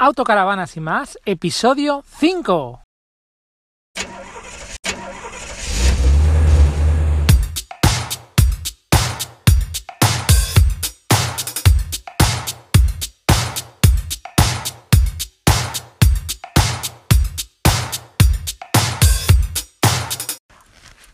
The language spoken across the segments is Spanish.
Autocaravanas y más, episodio 5.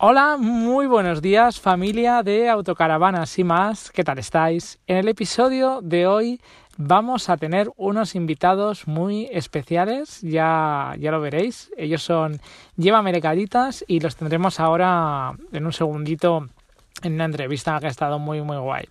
Hola, muy buenos días familia de Autocaravanas y más, ¿qué tal estáis? En el episodio de hoy vamos a tener unos invitados muy especiales, ya, ya lo veréis. Ellos son Llévame de y los tendremos ahora en un segundito en una entrevista que ha estado muy, muy guay.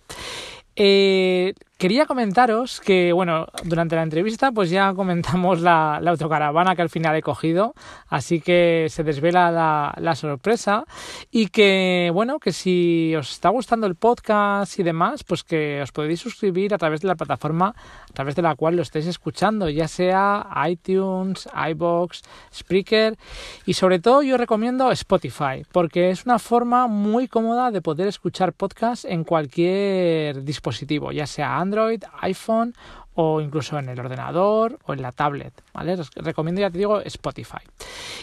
Eh, quería comentaros que, bueno, durante la entrevista pues ya comentamos la, autocaravana que al final he cogido, así que se desvela la, la, sorpresa. Y que, bueno, que si os está gustando el podcast y demás, pues que os podéis suscribir a través de la plataforma a través de la cual lo estéis escuchando, ya sea iTunes, iBox, Spreaker. Y sobre todo yo recomiendo Spotify porque es una forma muy cómoda de poder escuchar podcast en cualquier dispositivo, ya sea Android, Android, iPhone o incluso en el ordenador o en la tablet, ¿vale? Os recomiendo, ya te digo, Spotify.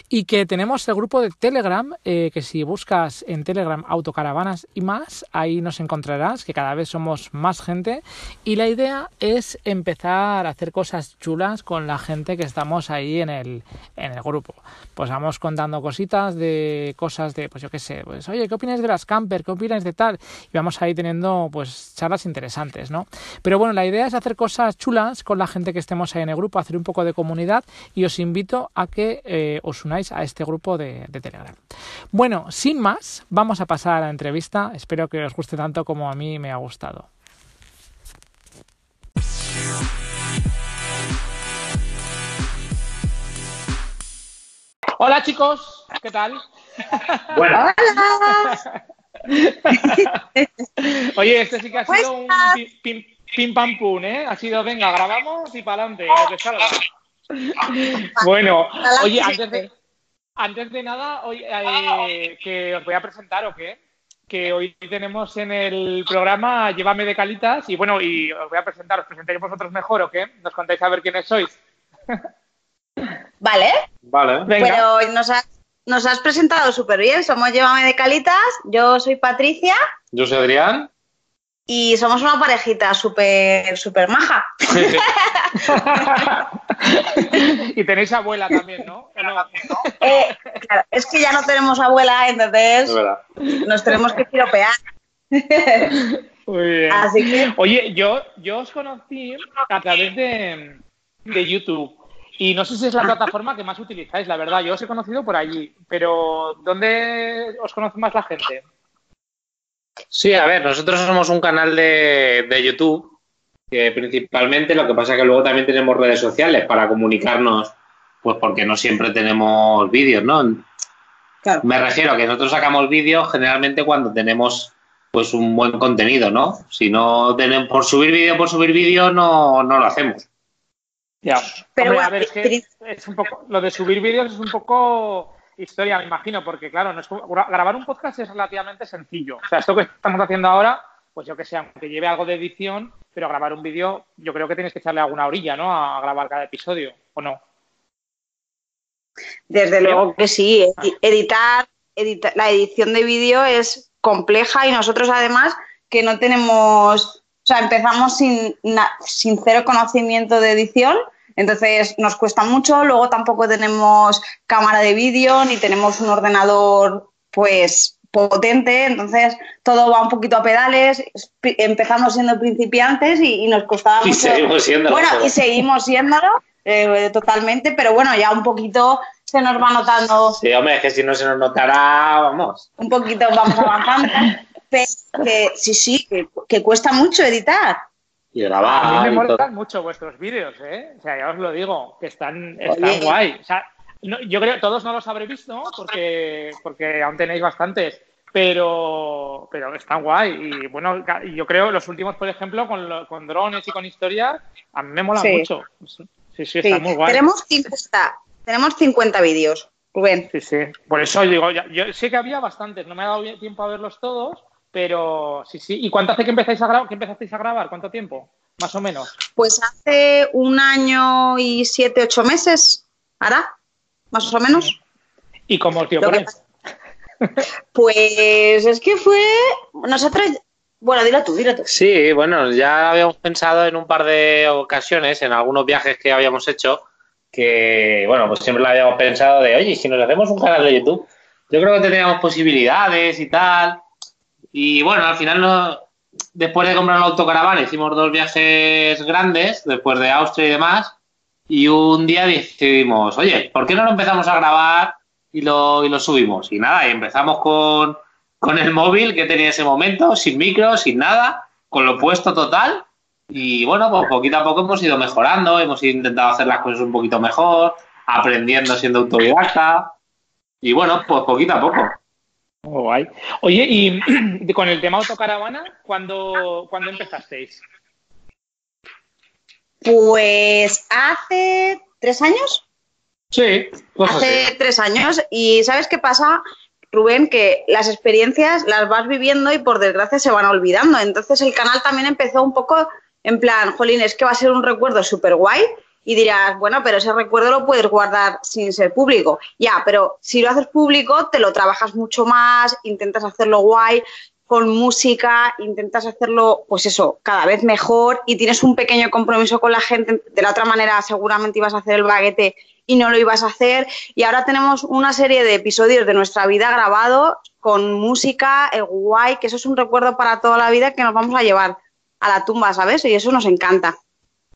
Y que tenemos el grupo de Telegram, eh, que si buscas en Telegram autocaravanas y más, ahí nos encontrarás, que cada vez somos más gente. Y la idea es empezar a hacer cosas chulas con la gente que estamos ahí en el, en el grupo. Pues vamos contando cositas de cosas de, pues yo qué sé, pues oye, ¿qué opinas de las camper? ¿Qué opinas de tal? Y vamos ahí teniendo pues charlas interesantes, ¿no? Pero bueno, la idea es hacer cosas chulas con la gente que estemos ahí en el grupo, hacer un poco de comunidad y os invito a que eh, os unáis a este grupo de, de, Telegram. Bueno, sin más, vamos a pasar a la entrevista. Espero que os guste tanto como a mí me ha gustado. Hola chicos, ¿qué tal? Hola. Oye, este sí que ha sido un pim, pim pam pum, ¿eh? Ha sido, venga, grabamos y para adelante, lo que salga. bueno, oye, antes de, antes de nada, hoy, eh, que os voy a presentar o qué, que hoy tenemos en el programa Llévame de Calitas y bueno, y os voy a presentar, os presentáis vosotros mejor o qué, nos contáis a ver quiénes sois. vale. Vale. Venga. Pero nos has, nos has presentado súper bien, somos Llévame de Calitas, yo soy Patricia. Yo soy Adrián. Y somos una parejita súper, súper maja. y tenéis abuela también, ¿no? Eh, claro, es que ya no tenemos abuela, entonces nos tenemos que piropear. Muy bien. Así que... Oye, yo, yo os conocí a través de, de YouTube. Y no sé si es la plataforma que más utilizáis, la verdad. Yo os he conocido por allí, pero ¿dónde os conoce más la gente? Sí, a ver, nosotros somos un canal de, de YouTube, que principalmente lo que pasa es que luego también tenemos redes sociales para comunicarnos, pues porque no siempre tenemos vídeos, ¿no? Me refiero a que nosotros sacamos vídeos generalmente cuando tenemos pues un buen contenido, ¿no? Si no tenemos por subir vídeo por subir vídeo no, no lo hacemos. Ya. Pero a ver, es que es un poco, lo de subir vídeos es un poco historia, me imagino, porque claro, no es, grabar un podcast es relativamente sencillo. O sea, esto que estamos haciendo ahora, pues yo que sé, aunque lleve algo de edición, pero grabar un vídeo, yo creo que tienes que echarle alguna orilla, ¿no? A grabar cada episodio, ¿o no? Desde luego que sí. Editar, editar la edición de vídeo es compleja y nosotros además que no tenemos, o sea, empezamos sin, sin cero conocimiento de edición entonces nos cuesta mucho, luego tampoco tenemos cámara de vídeo ni tenemos un ordenador pues potente, entonces todo va un poquito a pedales, empezamos siendo principiantes y, nos costaba y Seguimos siéndolo, bueno, y seguimos siéndolo eh, totalmente, pero bueno, ya un poquito se nos va notando. Sí, hombre, es que si no se nos notará, vamos. Un poquito vamos avanzando. pero que sí, sí, que cuesta mucho editar. Y grabar. A mí me molan mucho vuestros vídeos, ¿eh? O sea, ya os lo digo, que están, están guay. O sea, yo creo que todos no los habréis visto porque, porque aún tenéis bastantes, pero, pero están guay. Y bueno, yo creo los últimos, por ejemplo, con, con drones y con historias, a mí me molan mucho. Sí, sí, está muy guay. Tenemos 50, tenemos 50 vídeos, Rubén. Sí, sí. Por eso digo, yo sé que había bastantes, no me ha dado tiempo a verlos todos, Pero sí, sí. ¿Y cuánto hace que empezáis a grabar? empezasteis a grabar? ¿Cuánto tiempo? Más o menos. Pues hace un año y siete, ocho meses, ¿hará? Más o menos. ¿Y cómo os dio por? Pues es que fue. Nosotros. Bueno, dilo tú, dilo tú. Sí, bueno, ya habíamos pensado en un par de ocasiones, en algunos viajes que habíamos hecho, que, bueno, pues siempre lo habíamos pensado de, oye, si nos hacemos un canal de YouTube, yo creo que tendríamos posibilidades y tal. Y bueno, al final, no, después de comprar la autocaravana, hicimos dos viajes grandes, después de Austria y demás, y un día decidimos, oye, ¿por qué no lo empezamos a grabar y lo, y lo subimos? Y nada, y empezamos con con el móvil que tenía ese momento, sin micro, sin nada, con lo puesto total. Y bueno, pues poquito a poco hemos ido mejorando, hemos intentado hacer las cosas un poquito mejor, aprendiendo siendo autodidacta. Y bueno, pues poquito a poco. Oh, guay. Oye, y con el tema autocaravana, ¿cuándo, ¿cuándo empezasteis? Pues hace tres años. Sí, pues hace tres años. Y ¿sabes qué pasa? Rubén, que las experiencias las vas viviendo y por desgracia se van olvidando. Entonces el canal también empezó un poco en plan, jolín, es que va a ser un recuerdo súper guay y dirás, bueno, pero ese recuerdo lo puedes guardar sin ser público. Ya, pero si lo haces público, te lo trabajas mucho más, intentas hacerlo guay, con música, intentas hacerlo, pues eso, cada vez mejor y tienes un pequeño compromiso con la gente. De la otra manera, seguramente ibas a hacer el baguete y no lo ibas a hacer. Y ahora tenemos una serie de episodios de nuestra vida grabados con música, guay, que eso es un recuerdo para toda la vida que nos vamos a llevar a la tumba, ¿sabes? Y eso nos encanta.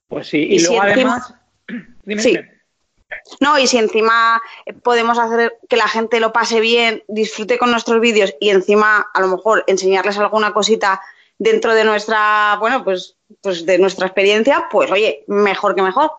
Pues sí, y, luego además... sí. No, y si encima podemos hacer que la gente lo pase bien, disfrute con nuestros vídeos y encima a lo mejor enseñarles alguna cosita dentro de nuestra, bueno, pues, pues de nuestra experiencia, pues oye, mejor que mejor.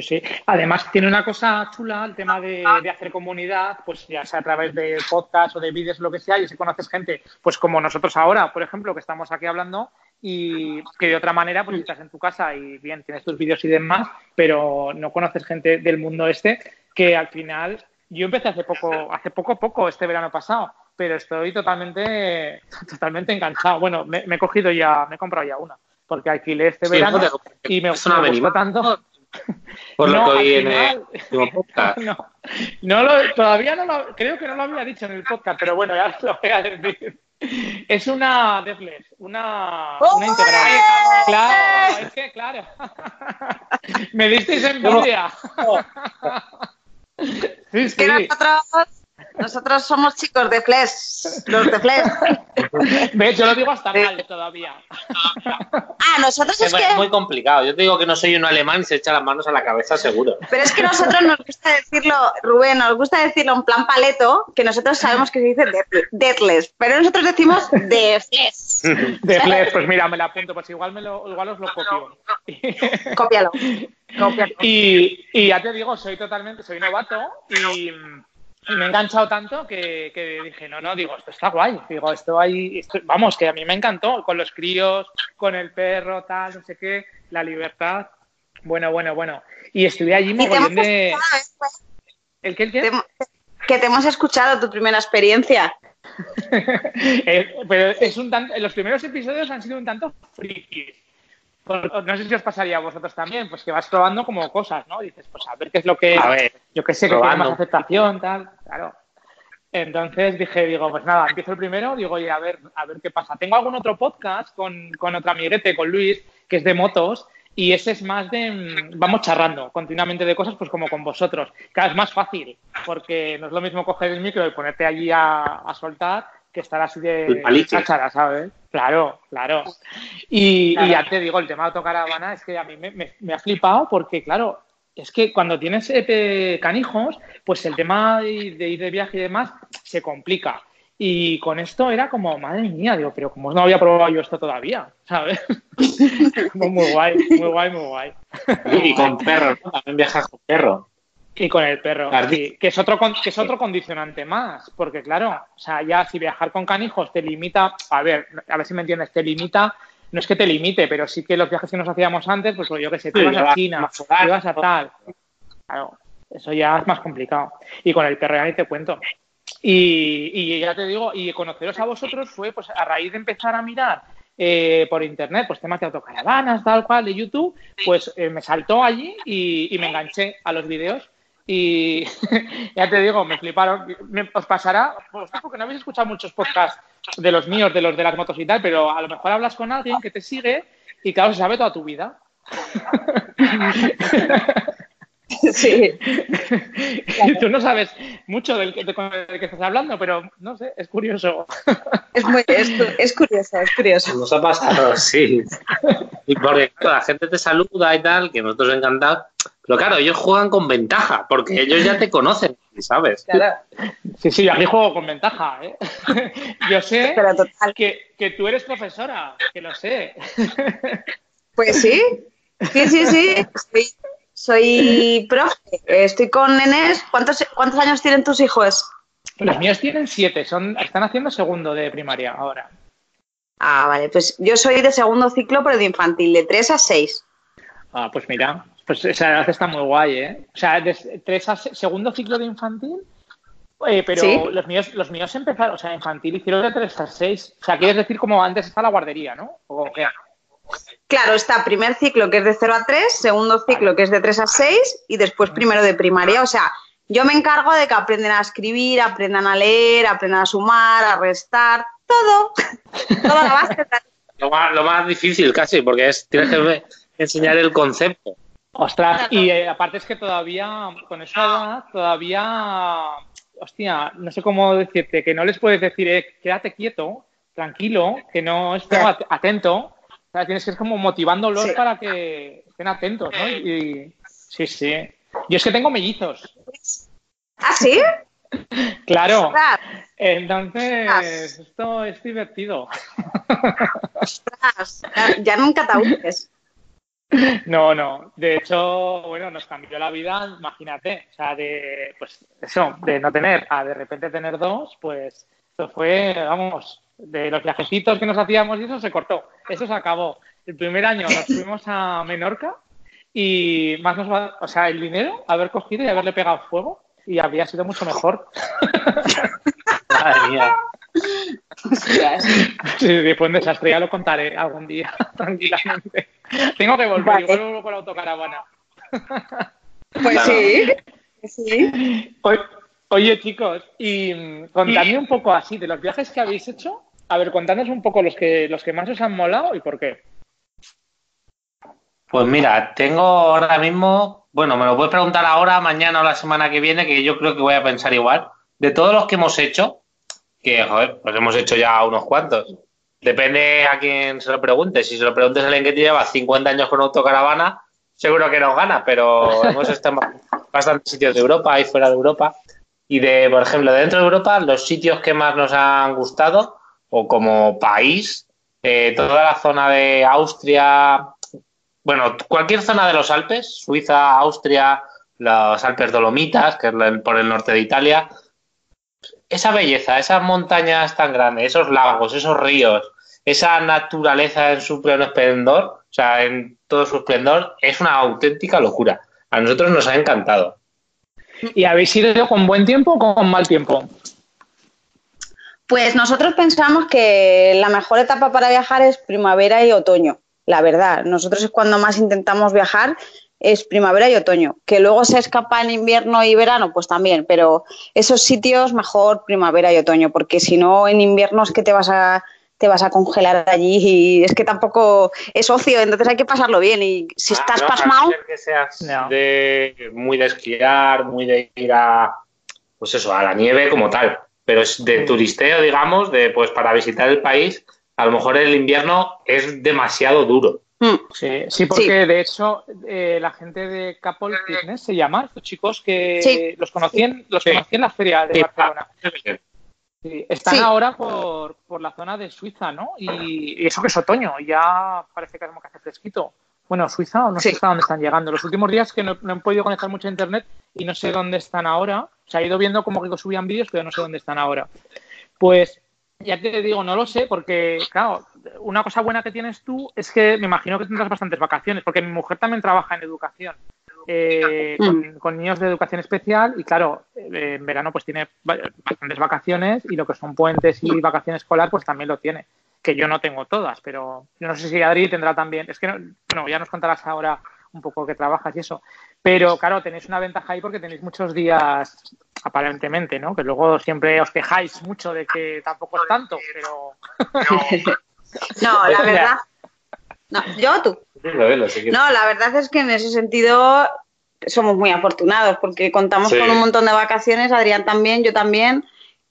Sí, Además, tiene una cosa chula el tema de, hacer comunidad, pues ya sea a través de podcast o de vídeos, lo que sea, y si conoces gente, pues como nosotros ahora, por ejemplo, que estamos aquí hablando, y que de otra manera, pues estás en tu casa y bien, tienes tus vídeos y demás, pero no conoces gente del mundo este, que al final, yo empecé hace poco, hace poco, poco, este verano pasado, pero estoy totalmente, totalmente enganchado. Bueno, me, he cogido ya, me he comprado ya una, porque alquilé este verano y me, me gustó tanto por lo que oí en el podcast. No, lo, todavía no lo, creo que no lo había dicho en el podcast, pero bueno, ya lo voy a decir. Es una Deathless, una, una integral. Claro, es que, claro. Me disteis envidia. Sí, sí. Que nosotros nosotros somos chicos de Flesh, los de Flesh. ¿Ves? Yo lo digo hasta mal todavía. Ah, nosotros es, es muy complicado. Yo te digo que no soy un alemán y se echa las manos a la cabeza seguro. Pero es que nosotros nos gusta decirlo, Rubén, nos gusta decirlo en plan paleto, que nosotros sabemos que se dice deathless, pero nosotros decimos de Flesh. De Flesh, pues mira, me la apunto, pues igual, me lo, igual os lo copio. Cópialo. Y, y ya te digo, soy totalmente, soy novato y me he enganchado tanto que, dije, no, no, digo, esto está guay. Digo, esto hay, vamos, que a mí me encantó, con los críos, con el perro, tal, no sé qué, la libertad. Bueno, bueno, bueno. Y estuve allí mogollón de... ¿El qué, el qué? que te hemos escuchado tu primera experiencia. Eh, pero es un tanto, los primeros episodios han sido un tanto frikis no sé si os pasaría a vosotros también, pues que vas probando como cosas, ¿no? Dices, pues a ver qué es lo que, yo qué sé, que tiene más aceptación, tal, claro. Entonces dije, digo, pues nada, empiezo el primero, digo, oye, a ver, a ver qué pasa. Tengo algún otro podcast con, con otro amiguete, con Luis, que es de motos, y ese es más de, mm, vamos charrando continuamente de cosas, pues como con vosotros. Cada es más fácil, porque no es lo mismo coger el micro y ponerte allí a, a soltar que estar así de chachara, ¿sabes? Claro, claro. Y, ya te digo, el tema de autocaravana es que a mí me, ha flipado porque, claro, es que cuando tienes eh, canijos, pues el tema de, ir de viaje y demás se complica. Y con esto era como, madre mía, digo, pero como no había probado yo esto todavía, ¿sabes? muy guay, muy guay, muy guay. Y con perro, ¿no? También viajas con perro. Y con el perro, que es otro que es otro condicionante más, porque claro, o sea, ya si viajar con canijos te limita, a ver, a ver si me entiendes, te limita, no es que te limite, pero sí que los viajes que nos hacíamos antes, pues yo qué sé, te vas a China, te vas a tal, claro, eso ya es más complicado. Y con el perro ya ni te cuento. Y, y ya te digo, y conoceros a vosotros fue pues a raíz de empezar a mirar eh, por internet, pues temas de autocaravanas, tal cual, de YouTube, pues eh, me saltó allí y, y, me enganché a los vídeos. Y ya te digo, me fliparon. Me, os pasará, porque no habéis escuchado muchos podcasts de los míos, de los de las motos y tal, pero a lo mejor hablas con alguien que te sigue y claro, se sabe toda tu vida. Sí. Y tú no sabes mucho del que, del que estás hablando, pero no sé, es curioso. Es, muy, es, es curioso, es curioso. Nos ha pasado, sí. Y porque claro, la gente te saluda y tal, que nosotros encantados. Pero claro, ellos juegan con ventaja, porque ellos ya te conocen, ¿sabes? Claro. Sí, sí, aquí juego con ventaja, ¿eh? Yo sé Pero total. que, que tú eres profesora, que lo sé. Pues sí, sí, sí, sí. Soy, soy profe. Estoy con nenes. ¿Cuántos, ¿Cuántos años tienen tus hijos? Los míos tienen siete, son, están haciendo segundo de primaria ahora. Ah, vale. Pues yo soy de segundo ciclo, pero de infantil, de 3 a 6. Ah, pues mira, pues esa edad está muy guay, ¿eh? O sea, de tres a se- segundo ciclo de infantil, eh, pero ¿Sí? los míos los míos empezaron, o sea, infantil hicieron de 3 a 6. O sea, quieres decir como antes está la guardería, ¿no? ¿O qué? Claro, está primer ciclo que es de 0 a 3, segundo ciclo que es de 3 a 6 y después primero de primaria. O sea, yo me encargo de que aprenden a escribir, aprendan a leer, aprendan a sumar, a restar, todo. Toda la base. Lo más, lo más difícil casi, porque es tienes que enseñar el concepto. Ostras, y eh, aparte es que todavía, con esa edad, todavía, hostia, no sé cómo decirte, que no les puedes decir, eh, quédate quieto, tranquilo, que no estés at- atento. O sea, tienes que ir como motivándolos Sí. para que estén atentos, ¿no? Y, sí, sí. Yo es que tengo mellizos, ¿Ah, sí? claro. Entonces, esto es divertido. ostras, ya, ya nunca te aburres. No, no. De hecho, bueno, nos cambió la vida, imagínate. O sea, de, pues, eso, de no tener a de repente tener dos, pues, eso fue, vamos, de los viajecitos que nos hacíamos y eso se cortó. Eso se acabó. El primer año nos fuimos a Menorca y más nos va, o sea, el dinero, haber cogido y haberle pegado fuego y habría sido mucho mejor. Madre mía. Sí, fue un desastre, ya lo contaré algún día, tranquilamente. Tengo que volver, Vale. igual vuelvo con la autocaravana. Pues sí. Sí. Oye, oye, chicos, y mm, contadme un poco así de los viajes que habéis hecho. A ver, contadnos un poco los que los que más os han molado y por qué. Pues mira, tengo ahora mismo, bueno, me lo puedes preguntar ahora, mañana o la semana que viene, que yo creo que voy a pensar igual. De todos los que hemos hecho, que joder, pues hemos hecho ya unos cuantos. Depende a quién se lo pregunte. Si se lo preguntes a alguien que lleva 50 años con autocaravana, seguro que nos gana, pero hemos estado en bastantes sitios de Europa y fuera de Europa. Y de, por ejemplo, dentro de Europa, los sitios que más nos han gustado, o como país, eh, toda la zona de Austria, bueno, cualquier zona de los Alpes, Suiza, Austria, los Alpes Dolomitas, que es por el norte de Italia, esa belleza, esas montañas tan grandes, esos lagos, esos ríos, esa naturaleza en su pleno esplendor, o sea, en todo su esplendor, es una auténtica locura. A nosotros nos ha encantado. ¿Y habéis ido con buen tiempo o con mal tiempo? Pues nosotros pensamos que la mejor etapa para viajar es primavera y otoño, la verdad. Nosotros es cuando más intentamos viajar, es primavera y otoño. Que luego se escapa en invierno y verano, pues también, pero esos sitios mejor primavera y otoño, porque si no en invierno es que te vas a te vas a congelar allí y es que tampoco es ocio, entonces hay que pasarlo bien y si estás Ah, no, pasmado, a no ser que seas No. de, muy de esquiar, muy de ir a, pues eso, a la nieve como tal. Pero es de turisteo, digamos, de pues para visitar el país, a lo mejor el invierno es demasiado duro. Mm, Sí, sí porque de hecho eh, la gente de Couple Fitness se llama, estos chicos que Sí. los conocí en, los Sí. conocí en la feria de Sí, Barcelona. Sí, están Sí. ahora por, por la zona de Suiza, ¿no? Y, y eso que es otoño, ya parece que como que hace fresquito. Bueno, Suiza, o no sé hasta dónde están llegando. Los últimos días que no, no he podido conectar mucho a internet y no sé dónde están ahora. O sea, he ido viendo como que subían vídeos, pero no sé dónde están ahora. Pues ya te digo, no lo sé, porque, claro, una cosa buena que tienes tú es que me imagino que tendrás bastantes vacaciones, porque mi mujer también trabaja en educación. eh, mm. con, niños de educación especial y claro, eh, en verano pues tiene bastantes vacaciones y lo que son puentes y vacaciones escolar pues también lo tiene, que yo no tengo todas, pero yo no sé si Adri tendrá también, es que no, ya nos contarás ahora un poco que trabajas y eso, pero claro, tenéis una ventaja ahí porque tenéis muchos días aparentemente, ¿no? Que luego siempre os quejáis mucho de que tampoco es tanto, pero... no, la verdad... No, yo tú. No, la verdad es que en ese sentido somos muy afortunados porque contamos con un montón de vacaciones, Adrián también, yo también.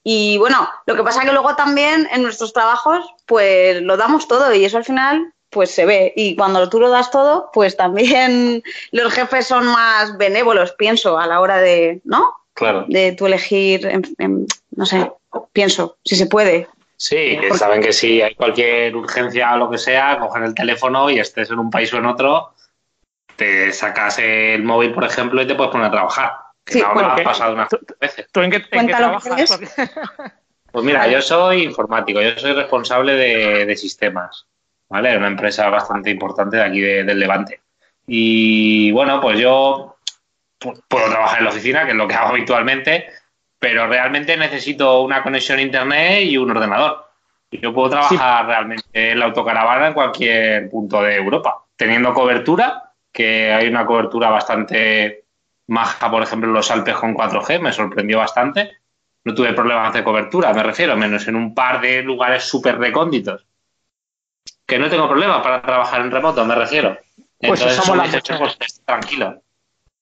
Y bueno, lo que pasa es que luego también en nuestros trabajos pues lo damos todo y eso al final pues se ve. Y cuando tú lo das todo, pues también los jefes son más benévolos, pienso, a la hora de, ¿no? Claro. De tú elegir, no sé, pienso, si se puede. Sí, que saben que si hay cualquier urgencia o lo que sea, cogen el teléfono y estés en un país o en otro, te sacas el móvil, por ejemplo, y te puedes poner a trabajar. Que sí, bueno, ha pasado unas veces. ¿Tú en qué, trabajas? Pues mira, yo soy informático, yo soy responsable de, sistemas, ¿vale? Una empresa bastante importante de aquí del Levante. Y bueno, pues yo puedo trabajar en la oficina, que es lo que hago habitualmente, pero realmente necesito una conexión a internet y un ordenador. Yo puedo trabajar realmente en la autocaravana en cualquier punto de Europa, teniendo cobertura, que hay una cobertura bastante maja, por ejemplo, en los Alpes con 4G, me sorprendió bastante. No tuve problemas de cobertura, me refiero, menos en un par de lugares súper recónditos. Que no tengo problemas para trabajar en remoto, me refiero. Pues Entonces, somos pues, tranquilo.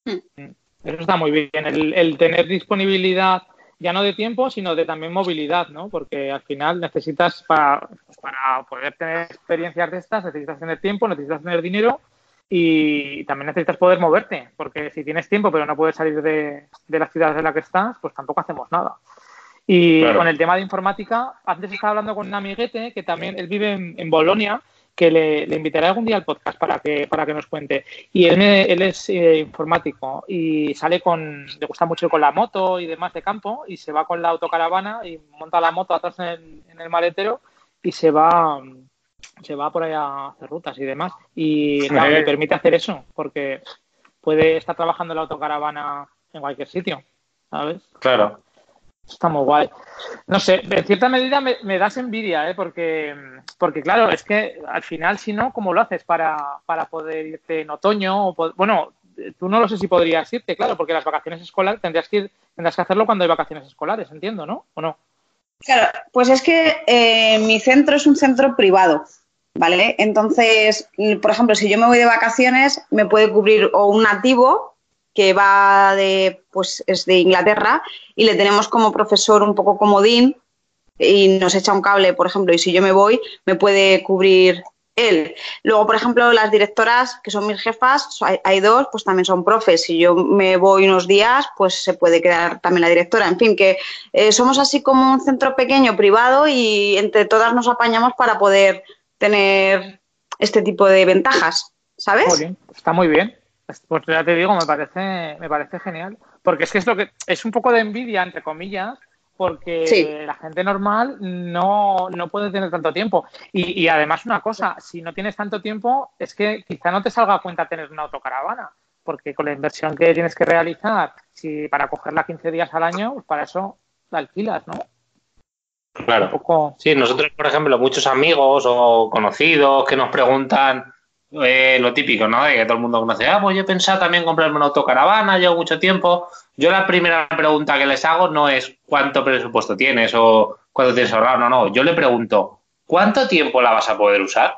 Mm. Eso está muy bien, el, tener disponibilidad ya no de tiempo, sino de también movilidad, ¿no? Porque al final necesitas para, para poder tener experiencias de estas, necesitas tener tiempo, necesitas tener dinero y también necesitas poder moverte, porque si tienes tiempo pero no puedes salir de, de la ciudad en la que estás, pues tampoco hacemos nada. Y con el tema de informática, antes estaba hablando con un amiguete que también, él vive en, en Bolonia que le, invitaré algún día al podcast para que, para que nos cuente. Y él, él es eh, informático y sale con, le gusta mucho con la moto y demás de campo y se va con la autocaravana y monta la moto atrás en el, maletero y se va se va por ahí a hacer rutas y demás. Y le permite hacer eso, porque puede estar trabajando en la autocaravana en cualquier sitio, ¿sabes? Claro. Está muy guay. No sé, en cierta medida me, das envidia, ¿eh? porque, porque claro, es que al final, si no, ¿cómo lo haces para, para poder irte en otoño? Bueno, tú no lo sé si podrías irte, claro, porque las vacaciones escolares tendrías que, ir, tendrás que hacerlo cuando hay vacaciones escolares, entiendo, ¿no? ¿O no? Claro, pues es que eh, mi centro es un centro privado, ¿vale? Entonces, por ejemplo, si yo me voy de vacaciones, me puede cubrir o un nativo que va de, pues es de Inglaterra y le tenemos como profesor un poco comodín y nos echa un cable, por ejemplo, y si yo me voy, me puede cubrir él. Luego, por ejemplo, las directoras, que son mis jefas, hay, dos, pues también son profes. Si yo me voy unos días, pues se puede quedar también la directora. En fin, que eh, somos así como un centro pequeño, privado, y entre todas nos apañamos para poder tener este tipo de ventajas, ¿sabes? está muy bien. Pues ya te digo, me parece, me parece genial. Porque es que es lo que es un poco de envidia, entre comillas, porque la gente normal no, no, puede tener tanto tiempo. Y, y, además, una cosa, si no tienes tanto tiempo, es que quizá no te salga a cuenta tener una autocaravana, porque con la inversión que tienes que realizar, si para cogerla 15 días al año, pues para eso la alquilas, ¿no? Claro. Sí, nosotros, por ejemplo, muchos amigos o conocidos que nos preguntan eh, lo típico, ¿no? De que todo el mundo conoce, ah, pues yo he pensado también comprarme una autocaravana, llevo mucho tiempo. Yo la primera pregunta que les hago no es cuánto presupuesto tienes o cuánto tienes ahorrado, no, no. Yo le pregunto, ¿cuánto tiempo la vas a poder usar?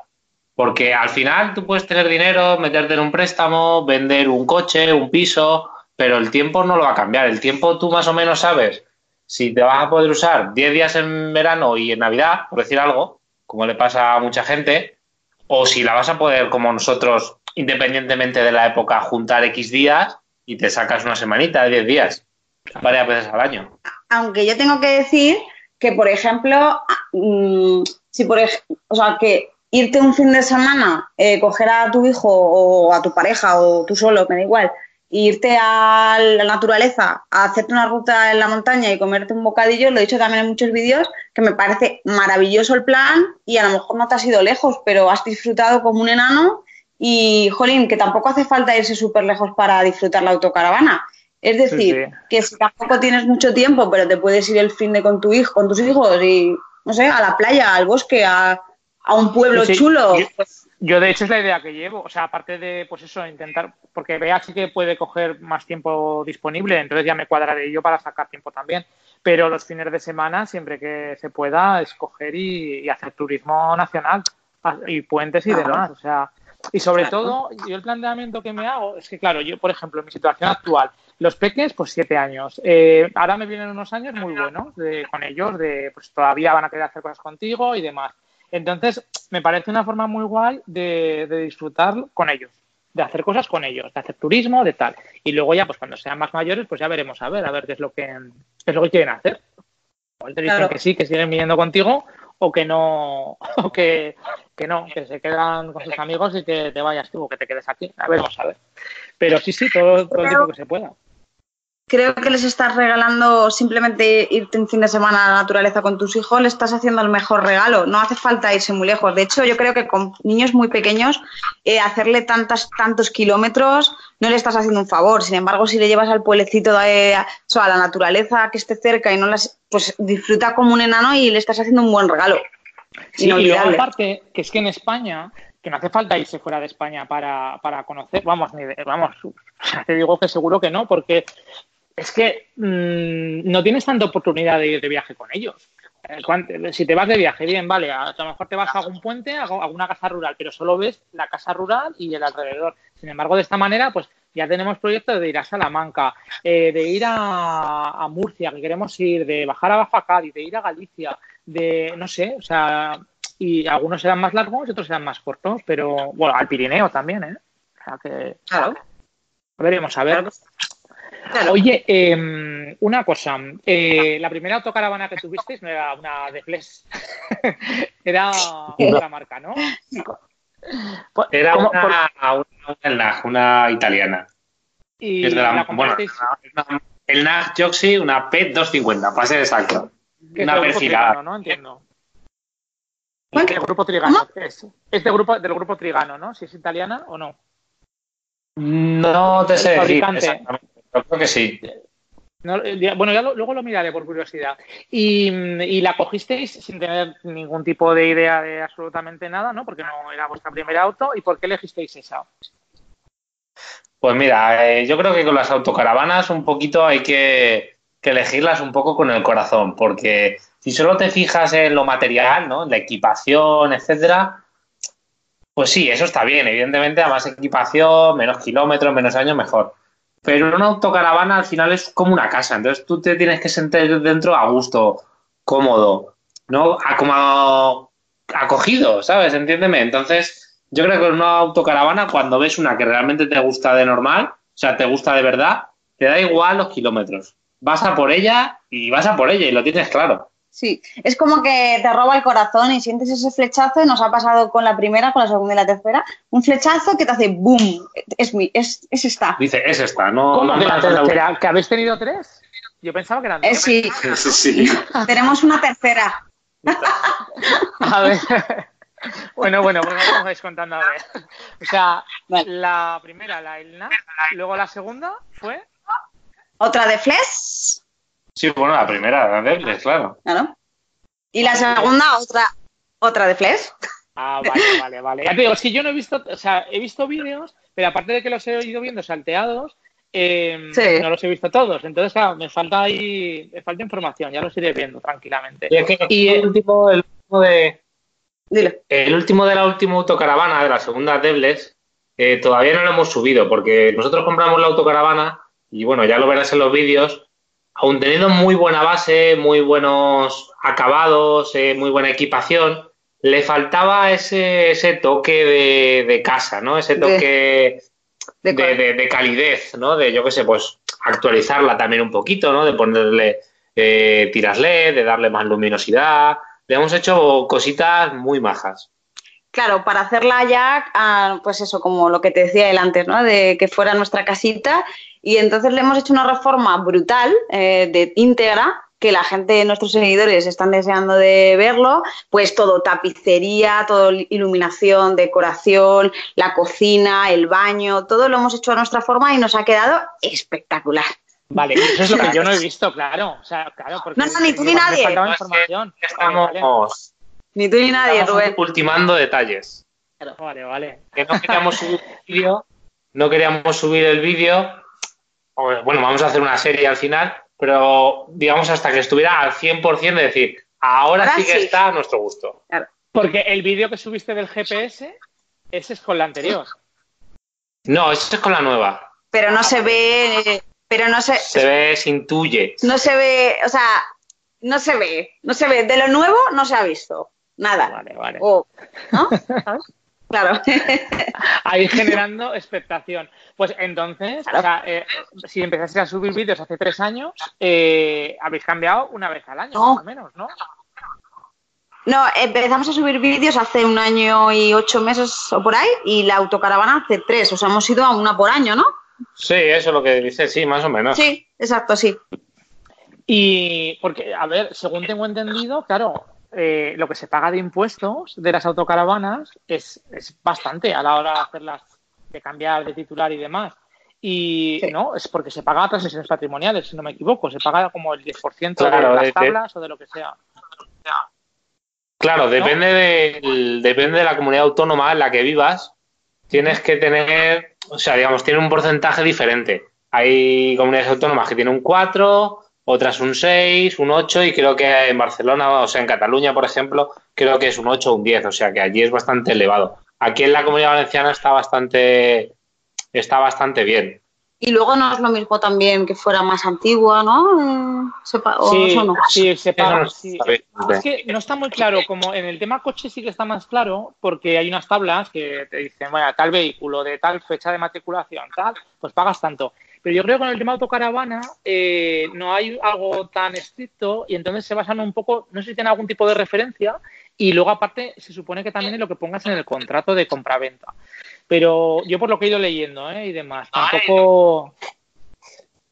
Porque al final tú puedes tener dinero, meterte en un préstamo, vender un coche, un piso, pero el tiempo no lo va a cambiar. El tiempo tú más o menos sabes si te vas a poder usar 10 días en verano y en Navidad, por decir algo, como le pasa a mucha gente, o si la vas a poder, como nosotros, independientemente de la época, juntar X días y te sacas una semanita de 10 días, varias veces al año. Aunque yo tengo que decir que, por ejemplo, mm, si por o sea, que irte un fin de semana, eh, coger a tu hijo o a tu pareja o tú solo, me da igual, irte a la naturaleza, a hacerte una ruta en la montaña y comerte un bocadillo, lo he dicho también en muchos vídeos, que me parece maravilloso el plan y a lo mejor no te has ido lejos, pero has disfrutado como un enano y, jolín, que tampoco hace falta irse súper lejos para disfrutar la autocaravana. Es decir, que si tampoco tienes mucho tiempo, pero te puedes ir el fin de con tu hijo, con tus hijos y, no sé, a la playa, al bosque, a, un pueblo chulo. Pues yo, de hecho, es la idea que llevo. O sea, aparte de, pues eso, intentar, porque vea sí que puede coger más tiempo disponible, entonces ya me cuadraré yo para sacar tiempo también. Pero los fines de semana, siempre que se pueda, escoger y, hacer turismo nacional y puentes y demás. O sea, y sobre todo, yo el planteamiento que me hago es que, claro, yo, por ejemplo, en mi situación actual, los peques, pues siete años. Eh, ahora me vienen unos años muy buenos con ellos, de pues todavía van a querer hacer cosas contigo y demás. Entonces, me parece una forma muy guay de, disfrutar con ellos, de hacer cosas con ellos, de hacer turismo, de tal. Y luego ya, pues cuando sean más mayores, pues ya veremos a ver, a ver qué es lo que, es lo que quieren hacer. O te dicen que sí, que siguen viniendo contigo, o que no, o que, que no, que se quedan con sus amigos y que te vayas tú o que te quedes aquí. A ver, vamos a ver. Pero sí, sí, todo, todo el tiempo que se pueda creo que les estás regalando simplemente irte un fin de semana a la naturaleza con tus hijos, le estás haciendo el mejor regalo. No hace falta irse muy lejos. De hecho, yo creo que con niños muy pequeños, eh, hacerle tantas, tantos kilómetros no le estás haciendo un favor. Sin embargo, si le llevas al pueblecito de, a la naturaleza que esté cerca y no las, pues disfruta como un enano y le estás haciendo un buen regalo. Sí, y luego aparte, que es que en España que no hace falta irse fuera de España para, para conocer, vamos, vamos, te digo que seguro que no, porque es que mm, no tienes tanta oportunidad de ir de viaje con ellos. Eh, si te vas de viaje, bien, vale, a lo mejor te vas a algún puente, a alguna casa rural, pero solo ves la casa rural y el alrededor. Sin embargo, de esta manera, pues ya tenemos proyectos de ir a Salamanca, eh, de ir a, Murcia, que queremos ir, de bajar abajo a Cádiz, de ir a Galicia, de, no sé, o sea, y algunos serán más largos y otros serán más cortos, pero, bueno, al Pirineo también, ¿eh? O sea que, claro. Veremos a ver. Oye, em, una cosa. Eh, la primera autocaravana que tuvisteis no era una de Flex. era otra marca, ¿no? Pues, era una, una, una, italiana. ¿Y la, bueno, el NAG Joxy, una P250, para ser exacto. Una perfilada. ¿no? Entiendo. ¿El grupo Trigano? Es, es de grupo, del grupo Trigano, ¿no? Si es italiana o no. No te sé decir exactamente creo que sí. bueno, ya luego lo miraré por curiosidad. Y, la cogisteis sin tener ningún tipo de idea de absolutamente nada, ¿no? Porque no era vuestra primera auto. ¿Y por qué elegisteis esa? Pues mira, eh, yo creo que con las autocaravanas un poquito hay que, elegirlas un poco con el corazón, porque si solo te fijas en lo material, ¿no? La equipación, etcétera, pues sí, eso está bien. Evidentemente, a más equipación, menos kilómetros, menos años, mejor. Pero una autocaravana al final es como una casa, entonces tú te tienes que sentir dentro a gusto, cómodo, ¿no? A como acogido, ¿sabes? Entiéndeme. Entonces, yo creo que en una autocaravana, cuando ves una que realmente te gusta de normal, o sea, te gusta de verdad, te da igual los kilómetros. Vas a por ella y vas a por ella y lo tienes claro. Sí, es como que te roba el corazón y sientes ese flechazo, nos ha pasado con la primera, con la segunda y la tercera, un flechazo que te hace boom, es, mi, es, es esta. Dice, es esta, no... ¿Cómo que, la tercera, ¿Que habéis tenido tres? Yo pensaba que eran eh, sí. sí. Tenemos una tercera. a ver... Bueno, bueno, pues vamos vais contando a ver. O sea, la primera, la Elna, luego la segunda fue... Otra de Flesh Sí, bueno, la primera, de claro. Claro. Y la segunda, otra, otra de Flash. Ah, vale, vale, vale. Ya te digo, es que yo no he visto, o sea, he visto vídeos, pero aparte de que los he ido viendo salteados, eh, no los he visto todos. Entonces, claro, me falta ahí, me falta información, ya los iré viendo tranquilamente. Y, el último, el último de. El último de la última autocaravana, de la segunda Debles, eh, todavía no lo hemos subido, porque nosotros compramos la autocaravana, y bueno, ya lo verás en los vídeos, aún teniendo muy buena base, muy buenos acabados, eh, muy buena equipación, le faltaba ese, ese toque de, casa, ¿no? Ese toque de, calidez, ¿no? De, yo qué sé, pues actualizarla también un poquito, ¿no? De ponerle eh, tiras LED, de darle más luminosidad. Le hemos hecho cositas muy majas. Claro, para hacerla ya, ah, pues eso, como lo que te decía él antes, ¿no? De que fuera nuestra casita y entonces le hemos hecho una reforma brutal, eh, de íntegra, que la gente, nuestros seguidores, están deseando de verlo, pues todo tapicería, todo iluminación, decoración, la cocina, el baño, todo lo hemos hecho a nuestra forma y nos ha quedado espectacular. Vale, eso es lo que yo no he visto, claro. O sea, claro, porque no, no, ni tú ni nadie. Información. Estamos, Ni tú ni nadie, Rubén. Ultimando detalles. Vale, vale. Que no queríamos subir el vídeo, no queríamos subir el vídeo. Bueno, vamos a hacer una serie al final, pero digamos hasta que estuviera al 100% de decir, ahora, sí que está a nuestro gusto. Porque el vídeo que subiste del GPS, ese es con la anterior. No, ese es con la nueva. Pero no se ve, pero no se... Se ve, se intuye. No se ve, o sea, no se ve, no se ve. De lo nuevo no se ha visto, nada. Vale, vale. ¿No? Claro. Ahí generando expectación. Pues entonces, o sea, eh, si empezaste a subir vídeos hace tres años, eh, habéis cambiado una vez al año, más o menos, ¿no? No, empezamos a subir vídeos hace un año y ocho meses o por ahí, y la autocaravana hace tres, o sea, hemos ido a una por año, ¿no? Sí, eso es lo que dice, sí, más o menos. Sí, exacto, sí. Y porque, a ver, según tengo entendido, claro, eh, lo que se paga de impuestos de las autocaravanas es, es, bastante a la hora de hacerlas, de cambiar de titular y demás. Y no, es porque se paga transmisiones patrimoniales, si no me equivoco, se paga como el 10% de las tablas o de lo que sea. Claro, depende, de, depende de la comunidad autónoma en la que vivas, tienes que tener, o sea, digamos, tiene un porcentaje diferente. Hay comunidades autónomas que tienen un 4, otras un 6, un 8 y creo que en Barcelona, o sea, en Cataluña, por ejemplo, creo que es un 8 o un 10, o sea que allí es bastante elevado. Aquí en la comunidad valenciana está bastante, está bastante bien. Y luego no es lo mismo también que fuera más antigua, ¿no? Eh, sepa, o sí, no. sí, se paga. Sí. Es que no está muy claro, como en el tema coche sí que está más claro, porque hay unas tablas que te dicen, bueno, tal vehículo de tal fecha de matriculación, tal, pues pagas tanto. Pero yo creo que con el tema autocaravana eh, no hay algo tan estricto y entonces se basan un poco, no sé si tiene algún tipo de referencia y luego aparte se supone que también es lo que pongas en el contrato de compraventa. Pero yo por lo que he ido leyendo ¿eh? y demás, tampoco...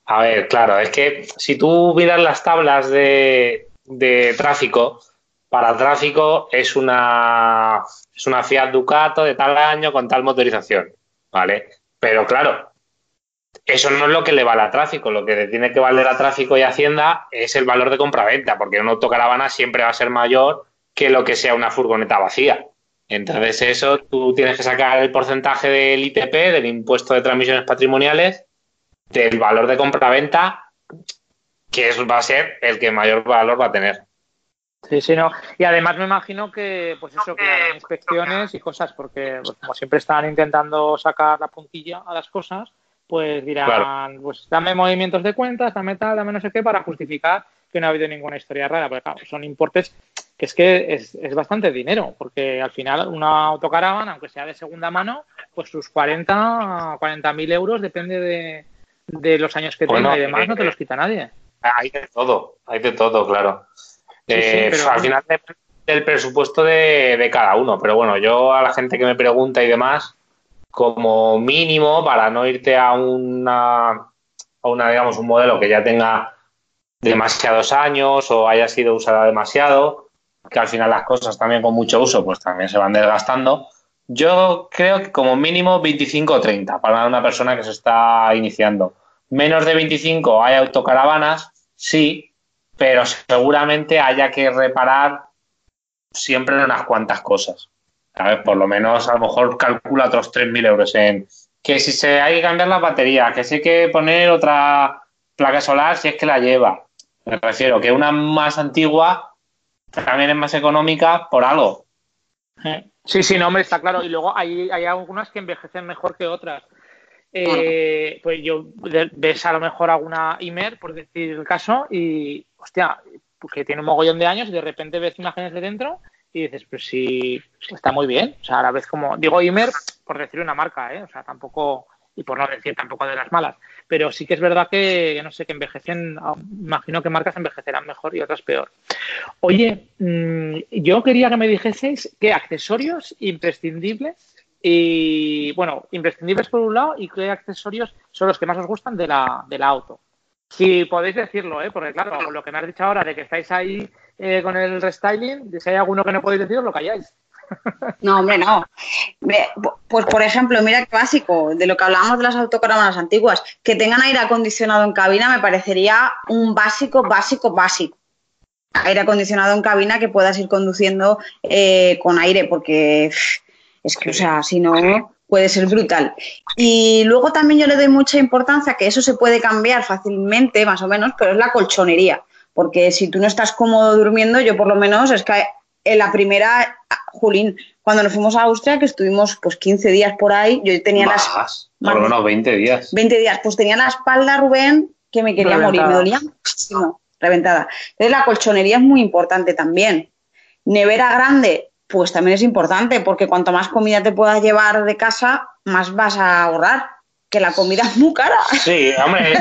A ver, claro, es que si tú miras las tablas de, de tráfico, para tráfico es una, es una Fiat Ducato de tal año con tal motorización, ¿vale? Pero claro, eso no es lo que le vale a tráfico. Lo que le tiene que valer a tráfico y Hacienda es el valor de compraventa, porque una autocaravana siempre va a ser mayor que lo que sea una furgoneta vacía. Entonces, eso tú tienes que sacar el porcentaje del ITP, del impuesto de transmisiones patrimoniales, del valor de compraventa, que eso va a ser el que mayor valor va a tener. Sí, sí, no. Y además me imagino que, pues eso, que hay inspecciones y cosas, porque pues, como siempre están intentando sacar la puntilla a las cosas, pues dirán, pues dame movimientos de cuentas, dame tal, dame no sé qué, para justificar que no ha habido ninguna historia rara, porque claro, son importes que es que es, es bastante dinero, porque al final una autocaravana, aunque sea de segunda mano, pues sus 40, 40 mil euros, depende de, de, los años que tenga y demás, no te los quita nadie. Hay de todo, hay de todo, claro. Eh, pero... Al final depende del presupuesto de, de cada uno, pero bueno, yo a la gente que me pregunta y demás, como mínimo para no irte a una, a una, digamos, un modelo que ya tenga demasiados años o haya sido usada demasiado, que al final las cosas también con mucho uso pues también se van desgastando. Yo creo que como mínimo 25 o 30 para una persona que se está iniciando. Menos de 25 hay autocaravanas, sí, pero seguramente haya que reparar siempre unas cuantas cosas. A ver, por lo menos a lo mejor calcula otros 3.000 euros en que si se hay que cambiar la batería, que si hay que poner otra placa solar si es que la lleva. Me refiero que una más antigua también es más económica por algo. Sí, sí, no, hombre, está claro. Y luego hay, hay algunas que envejecen mejor que otras. Eh, pues yo ves a lo mejor alguna Imer, por decir el caso, y hostia, que tiene un mogollón de años y de repente ves imágenes de dentro y dices, pues sí, está muy bien. O sea, a la vez como, digo Imer por decir una marca, ¿eh? O sea, tampoco, y por no decir tampoco de las malas, pero sí que es verdad que, no sé, que envejecen, ah, imagino que marcas envejecerán mejor y otras peor. Oye, mm, yo quería que me dijeseis qué accesorios imprescindibles y, bueno, imprescindibles por un lado y qué accesorios son los que más os gustan de la, de la auto. Si podéis decirlo, ¿eh? porque claro, lo que me has dicho ahora de que estáis ahí eh, con el restyling, si hay alguno que no podéis decir, lo calláis. No, hombre, no. Pues, por ejemplo, mira qué básico, de lo que hablábamos de las autocaravanas antiguas, que tengan aire acondicionado en cabina me parecería un básico, básico, básico. Aire acondicionado en cabina que puedas ir conduciendo eh, con aire, porque es que, o sea, si no, puede ser brutal. Y luego también yo le doy mucha importancia, que eso se puede cambiar fácilmente, más o menos, pero es la colchonería. Porque si tú no estás cómodo durmiendo, yo por lo menos es que en la primera, Julín, cuando nos fuimos a Austria, que estuvimos pues 15 días por ahí, yo tenía las... Por lo menos 20 días. 20 días, pues tenía la espalda, Rubén, que me quería morir, me dolía muchísimo, reventada. Entonces la colchonería es muy importante también. Nevera grande, pues también es importante, porque cuanto más comida te puedas llevar de casa, más vas a ahorrar, que la comida es muy cara. Sí, hombre,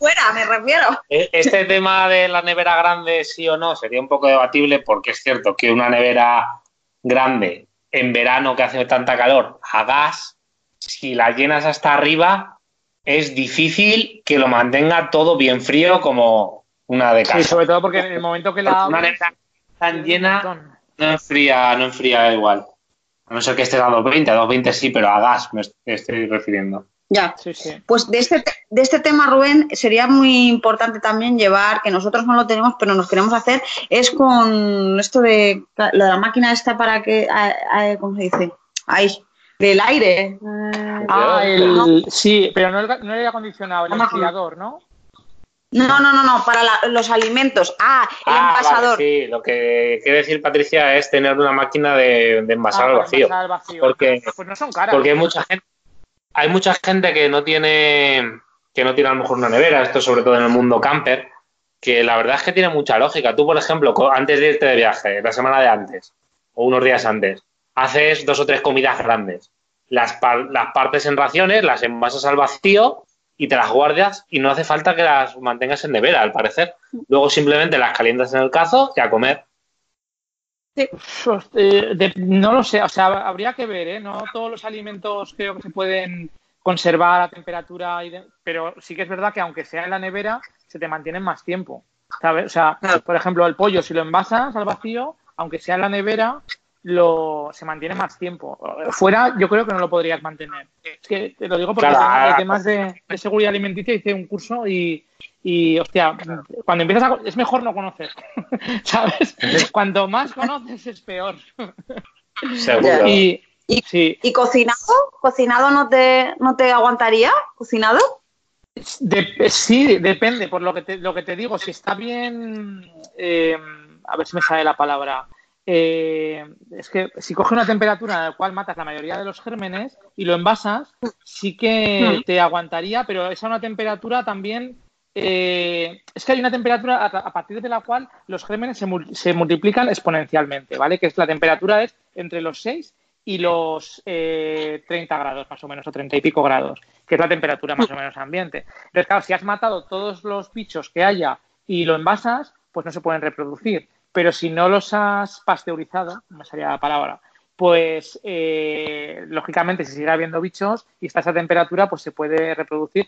fuera, me refiero. E, este tema de la nevera grande, sí o no, sería un poco debatible porque es cierto que una nevera grande en verano que hace tanta calor a gas, si la llenas hasta arriba, es difícil que lo mantenga todo bien frío como una de casa. Sí, sobre todo porque en el momento que la... Una nevera tan llena no enfría, no enfría igual. A no ser que esté a 220, a 220 sí, pero a gas me estoy refiriendo. Ya. Sí, sí. Pues de este, de este tema, Rubén, sería muy importante también llevar, que nosotros no lo tenemos, pero nos queremos hacer, es con esto de la máquina esta para que, ¿cómo se dice? Ahí, del aire. Ah, el, sí, pero no el, no el acondicionado, el enfriador, ¿no? No, no, no, no, para los alimentos. Ah, el ah, envasador. sí, lo que quiere decir Patricia es tener una máquina de, envasar, ah, al vacío, Porque, pues no son caras. Porque hay mucha gente hay mucha gente que no tiene que no tiene a lo mejor una nevera, esto sobre todo en el mundo camper, que la verdad es que tiene mucha lógica. Tú, por ejemplo, antes de irte de viaje, la semana de antes o unos días antes, haces dos o tres comidas grandes. Las, las partes en raciones, las envasas al vacío y te las guardas y no hace falta que las mantengas en nevera, al parecer. Luego simplemente las calientas en el cazo y a comer. Eh, no lo sé, o sea, habría que ver, ¿eh? No todos los alimentos creo que se pueden conservar a temperatura, pero sí que es verdad que aunque sea en la nevera, se te mantienen más tiempo, ¿sabes? O sea, por ejemplo, el pollo, si lo envasas al vacío, aunque sea en la nevera, lo, se mantiene más tiempo. Fuera, yo creo que no lo podrías mantener. Es que te lo digo porque en temas de, de, seguridad alimenticia hice un curso y, y, hostia, cuando empiezas a... Es mejor no conocer, ¿sabes? Cuanto más conoces es peor. Seguro. Y, y, cocinado? ¿Cocinado no te, no te aguantaría? ¿Cocinado? sí, depende, por lo que te, lo que te digo. Si está bien... Eh, a ver si me sale la palabra. Eh, es que si coge una temperatura en la cual matas la mayoría de los gérmenes y lo envasas, sí que hmm. te aguantaría, pero es a una temperatura también eh, es que hay una temperatura a, partir de la cual los gérmenes se, multiplican exponencialmente, ¿vale? Que es la temperatura es entre los 6 y los 30 eh, grados más o menos, o 30 y pico grados, que es la temperatura más o menos ambiente. Entonces, claro, si has matado todos los bichos que haya y lo envasas, pues no se pueden reproducir. Pero si no los has pasteurizado, no sería la palabra, pues eh, lógicamente si sigue habiendo bichos y está esa temperatura, pues se puede reproducir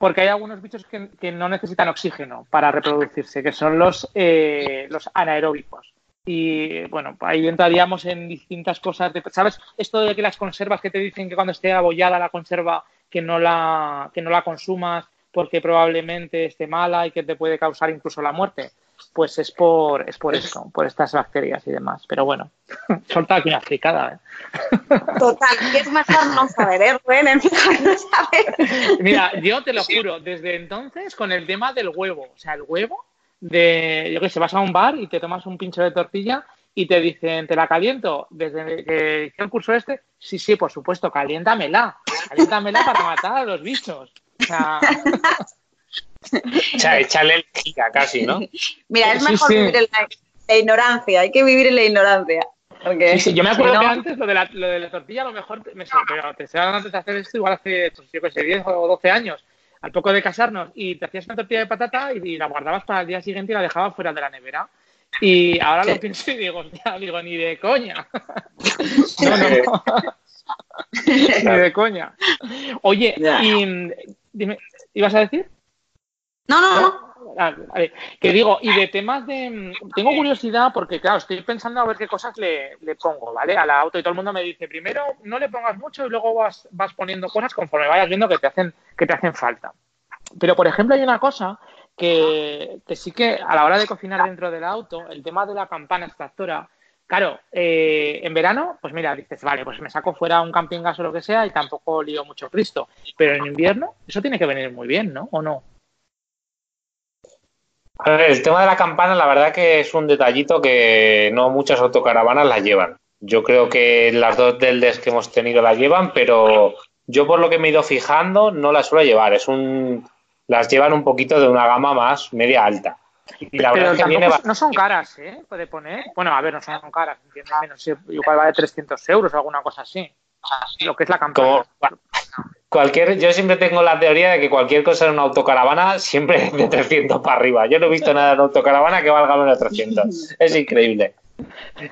porque hay algunos bichos que, no necesitan oxígeno para reproducirse, que son los, eh, los anaeróbicos. Y bueno, ahí entraríamos en distintas cosas. ¿Sabes? Esto de que las conservas que te dicen que cuando esté abollada la conserva, que no la, que no la consumas porque probablemente esté mala y que te puede causar incluso la muerte pues es por, es por eso, por estas bacterias y demás. Pero bueno, solta aquí una fricada. ¿eh? Total, que es mejor no saber, ¿eh, no saber. Mira, yo te lo juro, desde entonces con el tema del huevo, o sea, el huevo de, yo que sé, vas a un bar y te tomas un pincho de tortilla y te dicen, ¿te la caliento? Desde que hice el curso este, sí, sí, por supuesto, caliéntamela, caliéntamela para matar a los bichos. O sea, Echarle el giga casi, ¿no? Mira, es mejor vivir en la, ignorancia, hay que vivir en la ignorancia. Porque, yo me acuerdo que antes lo de, la, lo de la tortilla a lo mejor me pero te antes de hacer esto igual hace, pues, yo sé, 10 o 12 años, al poco de casarnos, y te hacías una tortilla de patata y, la guardabas para el día siguiente y la dejabas fuera de la nevera. Y ahora lo pienso y digo, ya, digo, ni de coña. no, no. ni de coña. Oye, y dime, ¿ibas a decir? No, no, no. Ah. Que digo, y de temas de. Tengo curiosidad porque, claro, estoy pensando a ver qué cosas le, pongo, ¿vale? A la auto y todo el mundo me dice, primero no le pongas mucho y luego vas, vas poniendo cosas conforme vayas viendo que te hacen, que te hacen falta. Pero, por ejemplo, hay una cosa que, que sí que a la hora de cocinar dentro del auto, el tema de la campana extractora, claro, eh, en verano, pues mira, dices, vale, pues me saco fuera un camping gas o lo que sea y tampoco lío mucho Cristo. Pero en invierno, eso tiene que venir muy bien, ¿no? ¿O no? A ver, el tema de la campana, la verdad que es un detallito que no muchas autocaravanas la llevan. Yo creo que las dos deldes que hemos tenido la llevan, pero yo por lo que me he ido fijando no las suelo llevar. Es un, las llevan un poquito de una gama más media alta. Y la Pero verdad que no son caras, ¿eh? Puede poner. Bueno, a ver, no son caras, entiéndeme, no sé, igual vale 300 euros o alguna cosa así. Lo que es la campana. como cualquier, yo siempre tengo la teoría de que cualquier cosa en una autocaravana siempre es de 300 para arriba. Yo no he visto nada en una autocaravana que valga menos de 300. Es increíble.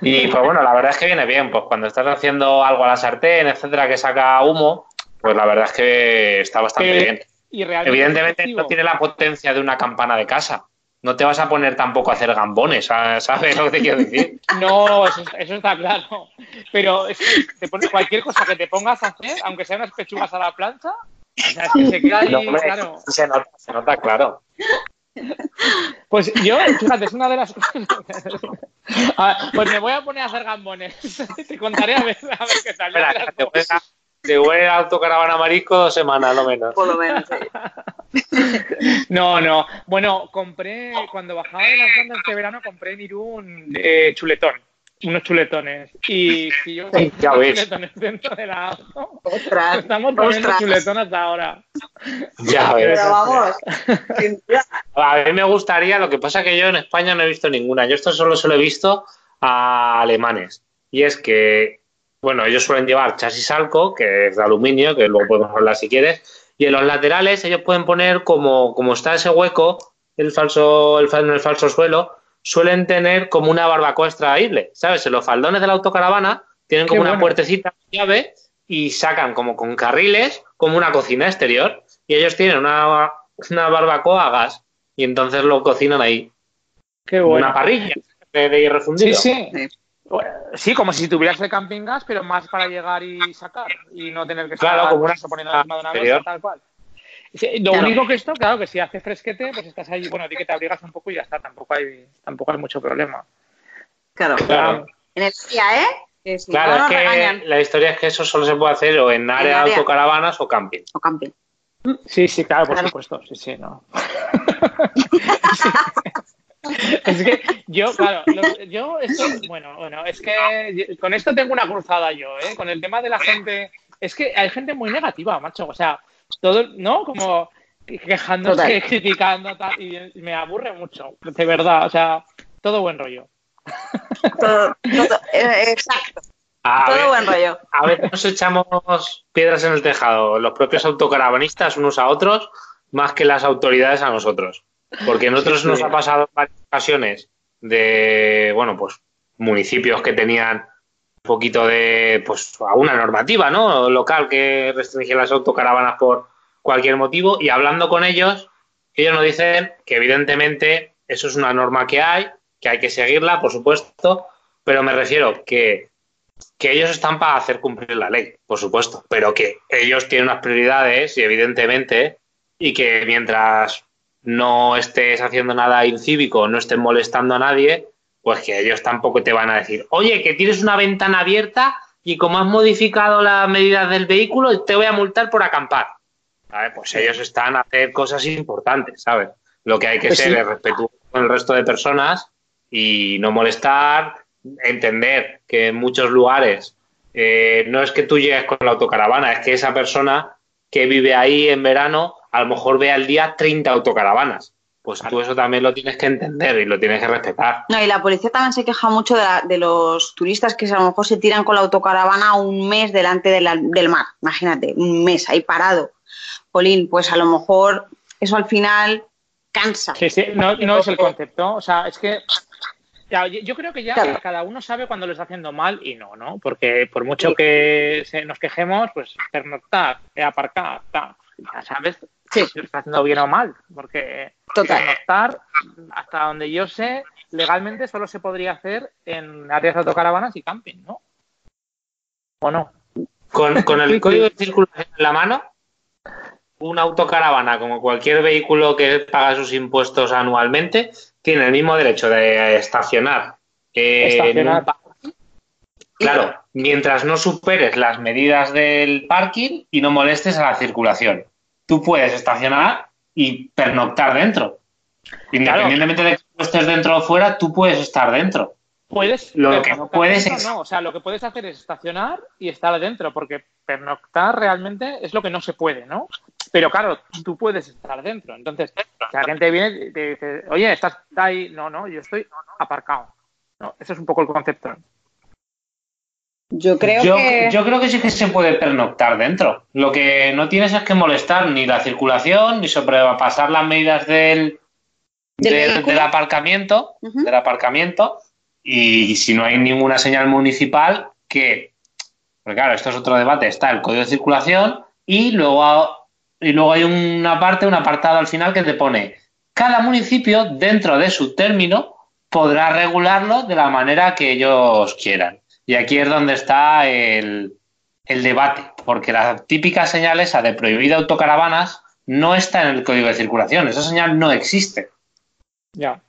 Y pues bueno, la verdad es que viene bien, pues cuando estás haciendo algo a la sartén, etcétera, que saca humo, pues la verdad es que está bastante Eh, bien. Y Evidentemente efectivo. no tiene la potencia de una campana de casa. No te vas a poner tampoco a hacer gambones, ¿sabes lo que te quiero decir? No, eso, eso está claro. Pero es que te pones cualquier cosa que te pongas a hacer, aunque sean unas pechugas a la plancha, o sea, es que se queda ahí, No, hombre, claro. se nota, se nota, claro. Pues yo, fíjate, es una de las A ver, pues me voy a poner a hacer gambones. Te contaré a ver, a ver qué tal. Espera, te te voy a ir a autocaravana marisco dos semanas, no menos. Por lo menos. sí. No, no. Bueno, compré, cuando bajaba de las bandas este verano, compré en Irún eh, chuletón. Unos chuletones. Y si yo Sí, ya unos ves. chuletones dentro de la auto, Ostras, estamos poniendo ostras. chuletón hasta ahora. Ya ves. Pero vamos. A mí me gustaría, lo que pasa que yo en España no he visto ninguna. Yo esto solo se lo he visto a alemanes. Y es que, bueno, ellos suelen llevar chasis alco, que es de aluminio, que luego podemos hablar si quieres. Y en los laterales ellos pueden poner como, como está ese hueco, el falso, el, el falso suelo, suelen tener como una barbacoa extraíble. ¿Sabes? En los faldones de la autocaravana tienen Qué como una bueno. puertecita llave y sacan como con carriles, como una cocina exterior. Y ellos tienen una, una barbacoa a gas y entonces lo cocinan ahí. Qué bueno. Una parrilla de, de Sí, sí. Sí. Sí, como si tuvieras el camping gas, pero más para llegar y sacar y no tener que estar Claro, como una eso, poniendo encima de una exterior. tal cual. Sí, Lo Claro. único que esto, claro, que si hace fresquete, pues estás ahí, bueno, di que te abrigas un poco y ya está, tampoco hay, tampoco hay mucho problema. Claro. Claro. En el día, ¿eh? Que si Claro, no es que regañan. la historia es que eso solo se puede hacer o en área de área. autocaravanas o camping. O camping. Sí, sí, claro, por Claro. supuesto, sí, sí, no. Es que yo, claro, lo- yo esto, bueno, bueno, es que con esto tengo una cruzada yo, ¿eh? Con el tema de la gente, es que hay gente muy negativa, macho, o sea, todo, ¿no? Como quejándose, Total. criticando, tal, y me aburre mucho, de verdad, o sea, todo buen rollo. Todo, todo- eh, exacto. A todo ver, buen rollo. a ver, nos echamos piedras en el tejado, los propios autocaravanistas unos a otros, más que las autoridades a nosotros. Porque a nosotros Sí, nos ha pasado en varias ocasiones de, bueno, pues municipios que tenían un poquito de, pues, alguna normativa, ¿no? Local que restringía las autocaravanas por cualquier motivo y hablando con ellos, ellos nos dicen que evidentemente eso es una norma que hay, que hay que seguirla, por supuesto, pero me refiero que, que ellos están para hacer cumplir la ley, por supuesto, pero que ellos tienen unas prioridades y evidentemente, y que mientras no estés haciendo nada incívico, no estés molestando a nadie, pues que ellos tampoco te van a decir, oye, que tienes una ventana abierta y como has modificado las medidas del vehículo, te voy a multar por acampar. Pues ellos están a hacer cosas importantes, ¿sabes? Lo que hay que Pues ser sí. es respetuoso con el resto de personas y no molestar, entender que en muchos lugares eh, no es que tú llegues con la autocaravana, es que esa persona que vive ahí en verano a lo mejor ve al día 30 autocaravanas. Pues tú eso también lo tienes que entender y lo tienes que respetar. No, y la policía también se queja mucho de, la- de los turistas que a lo mejor se tiran con la autocaravana un mes delante de la- del mar. Imagínate, un mes ahí parado. Polín, pues a lo mejor eso al final cansa. Sí, sí, no, no es el concepto. O sea, es que ya, yo creo que ya Claro. cada uno sabe cuando lo está haciendo mal y no, ¿no? Porque por mucho que se- nos quejemos, pues pernoctar, eh, aparcar, ya sabes Sí. si lo está haciendo bien o mal. Porque Total. Hasta donde yo sé, legalmente solo se podría hacer en áreas de autocaravanas y camping, ¿no? ¿O no? Con, con el código de circulación en la mano, una autocaravana, como cualquier vehículo que paga sus impuestos anualmente, tiene el mismo derecho de estacionar. estacionar. Claro, mientras no superes las medidas del parking y no molestes a la circulación. Tú puedes estacionar y pernoctar dentro. Independientemente de que estés dentro o fuera, tú puedes estar dentro. Puedes, lo que no puedes es... No, o sea, lo que puedes hacer es estacionar y estar dentro, porque pernoctar realmente es lo que no se puede, ¿no? Pero claro, tú puedes estar dentro. Entonces, si la gente viene y te dice, oye, estás ahí, no, no, yo estoy aparcado. No, ese es un poco el concepto. Yo creo que. Yo creo que sí que se puede pernoctar dentro. Lo que no tienes es que molestar ni la circulación, ni sobrepasar las medidas del, del, aparcamiento. Del aparcamiento. Y, si no hay ninguna señal municipal, que. Porque claro, esto es otro debate. Está el código de circulación y luego, y luego hay una parte, un apartado al final que te pone. Cada municipio, dentro de su término, podrá regularlo de la manera que ellos quieran. Y aquí es donde está el, debate, porque la típica señal esa de prohibida autocaravanas no está en el código de circulación, esa señal no existe. Ya.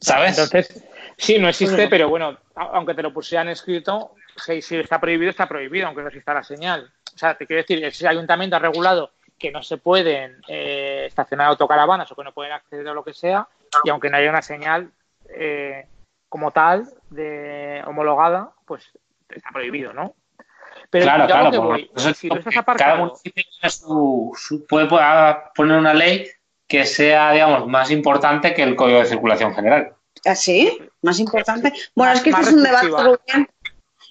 ¿Sabes? Entonces, sí, no existe, pero bueno, aunque te lo pusieran escrito, si, está prohibido, está prohibido, aunque no exista la señal. O sea, te quiero decir, ese ayuntamiento ha regulado que no se pueden eh, estacionar autocaravanas o que no pueden acceder a lo que sea, y aunque no haya una señal, eh, como tal, de homologada, pues está prohibido, ¿no? Pero claro, claro, si cada municipio puede poner una ley que sea, digamos, más importante que el Código de Circulación General. ¿Ah, sí? ¿Más importante? Bueno, es que este es un debate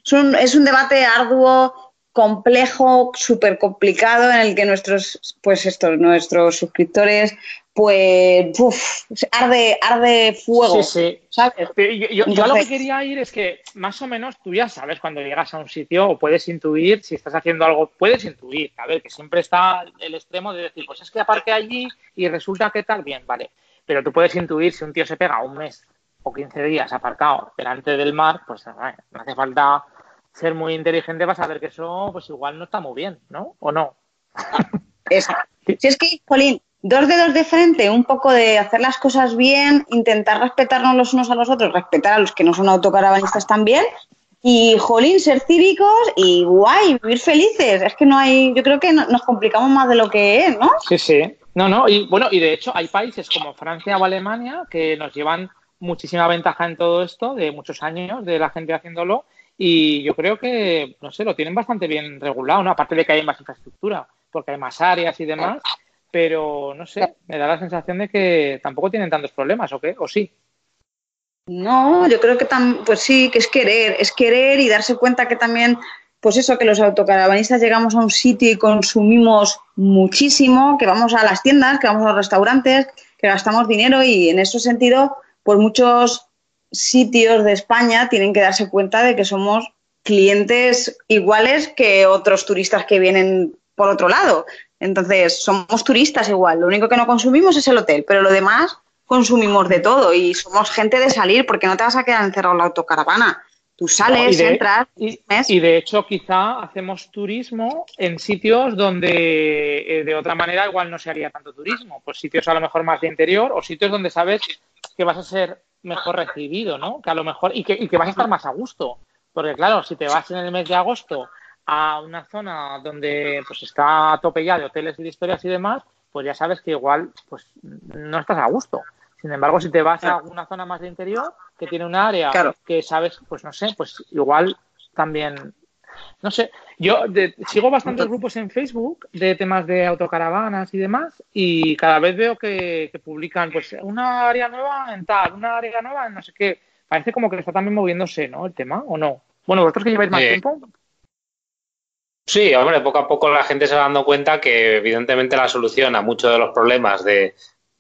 es un, es un debate arduo, complejo, súper complicado, en el que nuestros, pues estos, nuestros suscriptores pues uf, arde, arde fuego. Sí, sí. ¿sabes? Yo, yo, lo que quería ir es que más o menos tú ya sabes cuando llegas a un sitio o puedes intuir si estás haciendo algo, puedes intuir, a ver, que siempre está el extremo de decir, pues es que aparque allí y resulta que tal, bien, vale. Pero tú puedes intuir si un tío se pega un mes o 15 días aparcado delante del mar, pues no hace falta ser muy inteligente para saber que eso pues igual no está muy bien, ¿no? ¿O no? Si es que, Colín, dos dedos de frente, un poco de hacer las cosas bien, intentar respetarnos los unos a los otros, respetar a los que no son autocaravanistas también, y jolín, ser cívicos y guay, vivir felices. Es que no hay, yo creo que nos complicamos más de lo que es, ¿no? Sí, sí. No, no, y bueno, y de hecho hay países como Francia o Alemania que nos llevan muchísima ventaja en todo esto, de muchos años de la gente haciéndolo, y yo creo que, no sé, lo tienen bastante bien regulado, ¿no? Aparte de que hay más infraestructura, porque hay más áreas y demás, pero no sé, me da la sensación de que tampoco tienen tantos problemas, ¿o qué? ¿O sí? No, yo creo que tam pues sí, que es querer, es querer y darse cuenta que también, pues eso, que los autocaravanistas llegamos a un sitio y consumimos muchísimo, que vamos a las tiendas, que vamos a los restaurantes, que gastamos dinero y en ese sentido, pues muchos sitios de España tienen que darse cuenta de que somos clientes iguales que otros turistas que vienen por otro lado. Entonces, somos turistas igual, lo único que no consumimos es el hotel, pero lo demás consumimos de todo y somos gente de salir porque no te vas a quedar encerrado en la autocaravana. Tú sales, entras. Y, y, de hecho, quizá hacemos turismo en sitios donde eh, de otra manera igual no se haría tanto turismo. Pues sitios a lo mejor más de interior o sitios donde sabes que vas a ser mejor recibido, ¿no? Que a lo mejor y que, y que vas a estar más a gusto. Porque claro, si te vas en el mes de agosto a una zona donde pues está a tope ya de hoteles y de historias y demás, pues ya sabes que igual pues no estás a gusto. Sin embargo, si te vas a una zona más de interior, que tiene un área que sabes, pues no sé, pues igual también, no sé, yo sigo bastantes grupos en Facebook de temas de autocaravanas y demás y cada vez veo que, publican pues una área nueva en tal, una área nueva en no sé qué. Parece como que está también moviéndose, ¿no? El tema, ¿o no? Bueno, vosotros que lleváis más tiempo, Sí, hombre, poco a poco la gente se va dando cuenta que evidentemente la solución a muchos de los problemas de,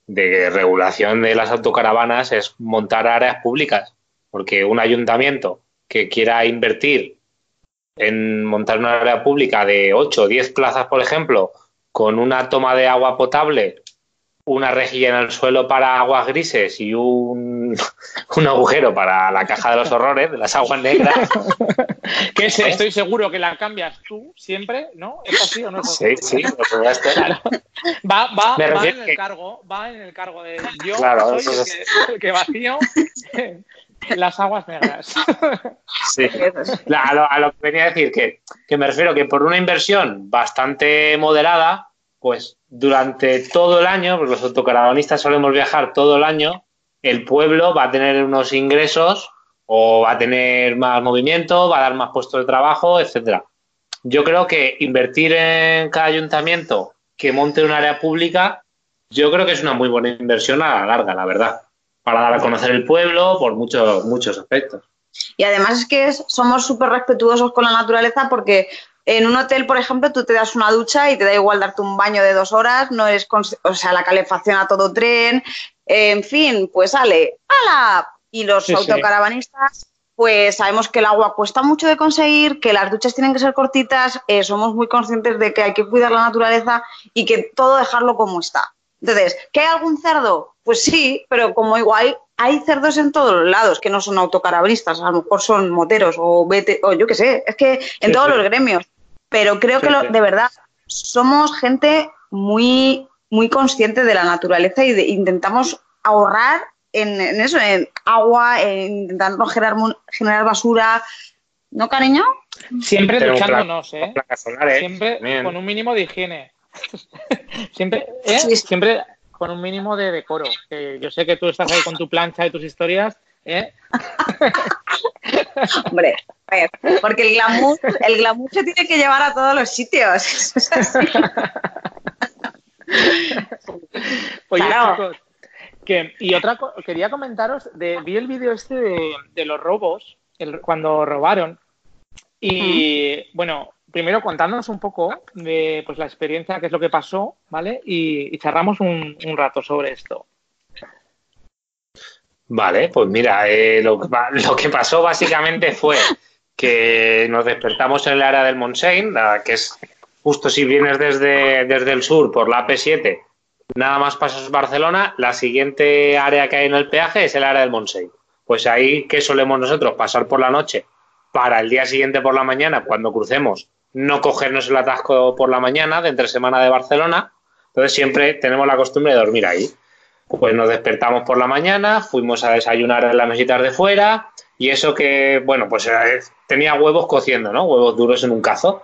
regulación de las autocaravanas es montar áreas públicas, porque un ayuntamiento que quiera invertir en montar una área pública de 8 o 10 plazas, por ejemplo, con una toma de agua potable una rejilla en el suelo para aguas grises y un, un agujero para la caja de los horrores, de las aguas negras. que estoy seguro que la cambias tú siempre, ¿no? ¿Es así o no? Sí, sí, por supuesto. Va, va, va en el cargo, va en el cargo de yo claro, soy el, que, vacío las aguas negras. Sí. A lo, a lo, que venía a decir, que, que me refiero que por una inversión bastante moderada, pues durante todo el año, porque los autocaravanistas solemos viajar todo el año, el pueblo va a tener unos ingresos o va a tener más movimiento, va a dar más puestos de trabajo, etcétera. Yo creo que invertir en cada ayuntamiento que monte un área pública, yo creo que es una muy buena inversión a la larga, la verdad, para dar a conocer el pueblo por muchos, muchos aspectos. Y además es que somos súper respetuosos con la naturaleza porque en un hotel, por ejemplo, tú te das una ducha y te da igual darte un baño de dos horas, no es, o sea, la calefacción a todo tren, en fin, pues sale, ¡hala! Y los autocaravanistas, pues sabemos que el agua cuesta mucho de conseguir, que las duchas tienen que ser cortitas, eh, somos muy conscientes de que hay que cuidar la naturaleza y que todo dejarlo como está. Entonces, ¿que hay algún cerdo? Pues sí, pero como igual hay cerdos en todos los lados que no son autocaravanistas, a lo mejor son moteros o, vete, o yo qué sé, es que en todos los gremios. Pero creo que de verdad somos gente muy, muy consciente de la naturaleza y de, intentamos ahorrar en, eso, en agua, en intentando generar, generar basura. ¿No, cariño? Siempre duchándonos, ¿eh? Siempre con un mínimo de higiene. siempre, ¿eh? siempre con un mínimo de decoro. yo sé que tú estás ahí con tu plancha y tus historias, ¿eh? Hombre, porque el glamour, el glamour se tiene que llevar a todos los sitios. Oye, chicos, que, y otra quería comentaros, de, vi el vídeo este de, los robos, cuando robaron, y bueno, primero contándonos un poco de pues, la experiencia, qué es lo que pasó, ¿vale? Y, charramos un, rato sobre esto. Vale, pues mira, eh, lo, lo, que pasó básicamente fue que nos despertamos en el área del Montseny, que es justo si vienes desde, desde el sur por la P7, nada más pasas Barcelona, la siguiente área que hay en el peaje es el área del Montseny. Pues ahí, ¿qué solemos nosotros? Pasar por la noche para el día siguiente por la mañana, cuando crucemos, no cogernos el atasco por la mañana de entre semana de Barcelona. Entonces siempre tenemos la costumbre de dormir ahí. Pues nos despertamos por la mañana, fuimos a desayunar en las mesitas de fuera, y eso que, bueno, pues eh, tenía huevos cociendo, ¿no? Huevos duros en un cazo.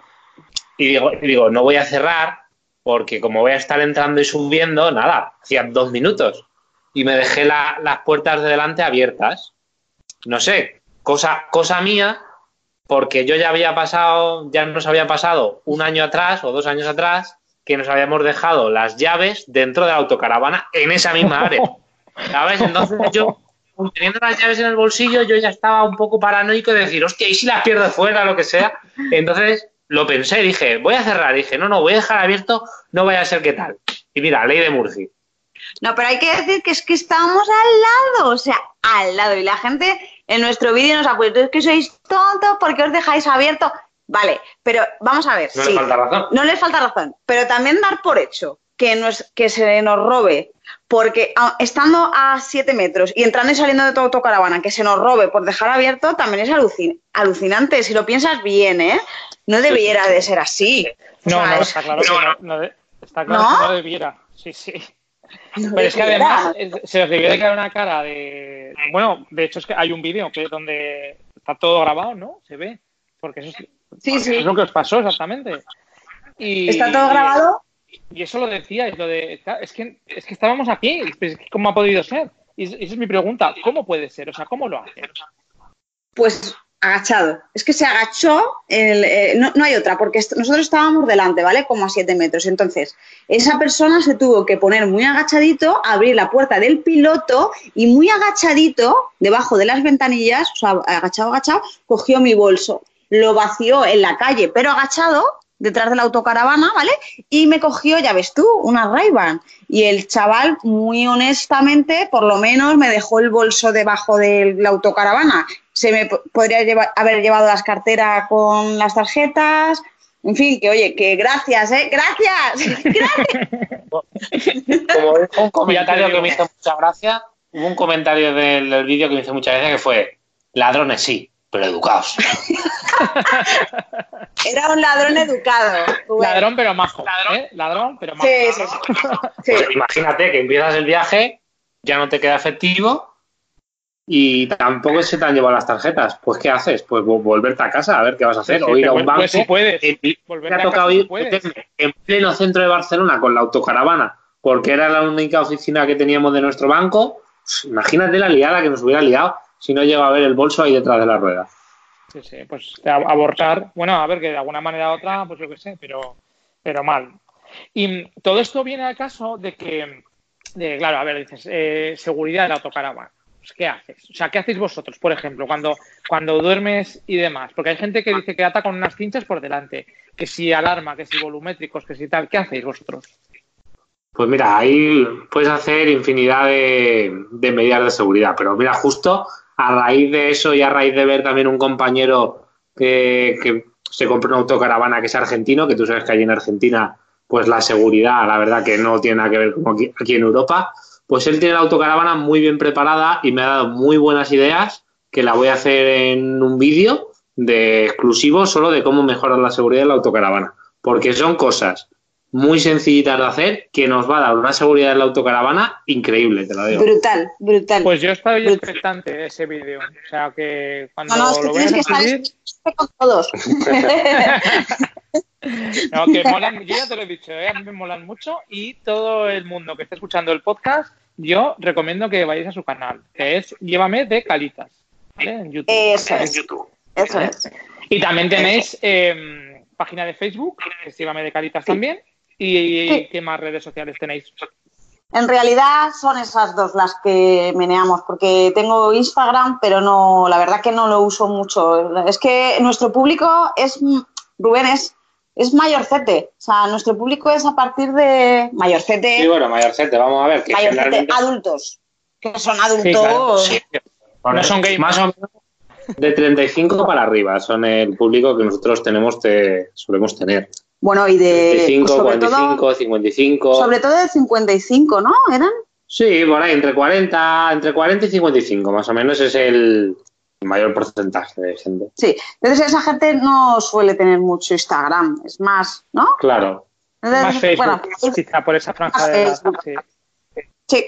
Y digo, digo, no voy a cerrar porque como voy a estar entrando y subiendo, nada, hacía dos minutos. Y me dejé las puertas de delante abiertas. No sé, cosa, cosa mía, porque yo ya había pasado, ya nos había pasado un año atrás o dos años atrás que nos habíamos dejado las llaves dentro de la autocaravana en esa misma área. ¿Sabes? Entonces yo teniendo las llaves en el bolsillo, yo ya estaba un poco paranoico de decir, hostia, ¿y si las pierdo fuera, lo que sea? Entonces lo pensé, dije, voy a cerrar, dije, no, no, voy a dejar abierto, no vaya a ser que tal. Y mira, ley de Murphy. No, pero hay que decir que es que estábamos al lado, o sea, al lado. Y la gente en nuestro vídeo nos ha puesto, es que sois tontos, ¿por qué os dejáis abierto? Vale, pero vamos a ver. No les falta razón. No les falta razón. Pero también dar por hecho que, nos, que se nos robe porque ah, estando a 7 metros y entrando y saliendo de tu autocaravana, que se nos robe por dejar abierto, también es alucinante. Si lo piensas bien, ¿eh? No debiera de ser así. No, no, está claro, que no, está claro que no debiera. Sí, sí. Pero es que además se os debió de quedar una cara de. Bueno, de hecho es que hay un vídeo que donde está todo grabado, ¿no? Se ve. Porque eso es, sí, sí. es lo que os pasó exactamente. Y, ¿Está todo grabado? Y eso lo decía, es, lo de, es, que, es que estábamos aquí, ¿cómo ha podido ser? Y esa es mi pregunta, ¿cómo puede ser? O sea, ¿cómo lo hace? Pues agachado. Es que se agachó, eh, no, hay otra, porque nosotros estábamos delante, ¿vale? Como a 7 metros. Entonces, esa persona se tuvo que poner muy agachadito, abrir la puerta del piloto y muy agachadito, debajo de las ventanillas, o sea, agachado, agachado, cogió mi bolso. Lo vació en la calle, pero agachado, detrás de la autocaravana, ¿vale? Y me cogió, ya ves tú, una ray Y el chaval, muy honestamente, por lo menos me dejó el bolso debajo de la autocaravana. Se me podría haber llevado las carteras con las tarjetas, En fin, que oye, que gracias, ¿eh? Gracias. gracias. Como un comentario que me hizo mucha gracia, hubo un comentario del, del vídeo que me hizo mucha gracia que fue, ladrones sí, pero educados. Era un ladrón educado. Ladrón pero majo. Ladrón, ¿eh? ladrón pero majo. Sí, sí, sí. Pues imagínate que empiezas el viaje, ya no te queda efectivo y tampoco se te han llevado las tarjetas. Pues ¿qué haces? Pues vo- volverte a casa a ver qué vas a hacer. Sí, o ir a un vuel- banco. pues si puedes. Y- y Volverte me ha a tocado ir en pleno centro de Barcelona con la autocaravana porque era la única oficina que teníamos de nuestro banco. Pues, imagínate la liada que nos hubiera liado si no llega a ver el bolso ahí detrás de la rueda. Sí, sí, pues abortar, bueno, a ver, que de alguna manera u otra, pues yo qué sé, pero, pero mal. Y todo esto viene al caso de que, de, claro, a ver, dices, eh, seguridad de la autocaravana. Pues, ¿Qué haces? O sea, ¿qué hacéis vosotros, por ejemplo, cuando, cuando duermes y demás? Porque hay gente que dice que ata con unas cinchas por delante, que si alarma, que si volumétricos, que si tal. ¿Qué hacéis vosotros? Pues mira, ahí puedes hacer infinidad de, de medidas de seguridad, pero mira, justo a raíz de eso y a raíz de ver también un compañero que, que se compró una autocaravana que es argentino, que tú sabes que allí en Argentina, pues la seguridad, la verdad que no tiene nada que ver como aquí, aquí en Europa, pues él tiene la autocaravana muy bien preparada y me ha dado muy buenas ideas que la voy a hacer en un vídeo de exclusivo solo de cómo mejorar la seguridad de la autocaravana, porque son cosas muy sencillitas de hacer que nos va a dar una seguridad en la autocaravana increíble, te lo digo. Brutal, brutal. Pues yo estoy expectante de ese vídeo. O sea, que cuando no, no, es que lo tienes veas que subir... con todos. No, que molan, yo ya te lo he dicho, ¿eh? a mí me molan mucho y todo el mundo que esté escuchando el podcast, yo recomiendo que vayáis a su canal, que es Llévame de Calitas, ¿vale? En YouTube. Eso En es. YouTube. Eso es. Y también tenéis eh, página de Facebook, que es Llévame de Calitas también. ¿Y Sí. qué más redes sociales tenéis? En realidad son esas dos las que meneamos, porque tengo Instagram, pero no, la verdad que no lo uso mucho. Es que nuestro público es, Rubén, es, es mayorcete. O sea, nuestro público es a partir de mayorcete, Sí, bueno, mayorcete, vamos a ver, que mayorcete generalmente... adultos, que son adultos. Sí, claro, Sí, No son gamers. Más o menos de 35 para arriba son el público que nosotros tenemos, te, solemos tener. Bueno, y de 35, sobre 45, todo, 55. sobre todo de 55, ¿no? ¿Eran? Sí, por ahí, entre 40, entre 40 y 55, más o menos es el mayor porcentaje de gente. Sí. Entonces esa gente no suele tener mucho Instagram, es más, ¿no? Claro. Entonces, Más Facebook, bueno, quizá por esa franja de edad. Sí. sí.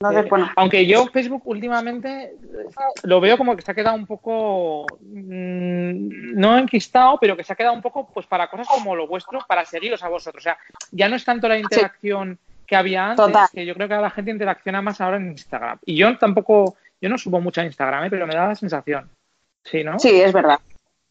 Entonces, Eh, bueno. Aunque yo Facebook últimamente eh, lo veo como que se ha quedado un poco, mm, no enquistado, pero que se ha quedado un poco pues para cosas como lo vuestro, para seguiros a vosotros. O sea, ya no es tanto la interacción que había antes, Total. que yo creo que la gente interacciona más ahora en Instagram. Y yo tampoco, yo no subo mucho a Instagram, ¿eh? pero me da la sensación. Sí, ¿no? Sí, es verdad.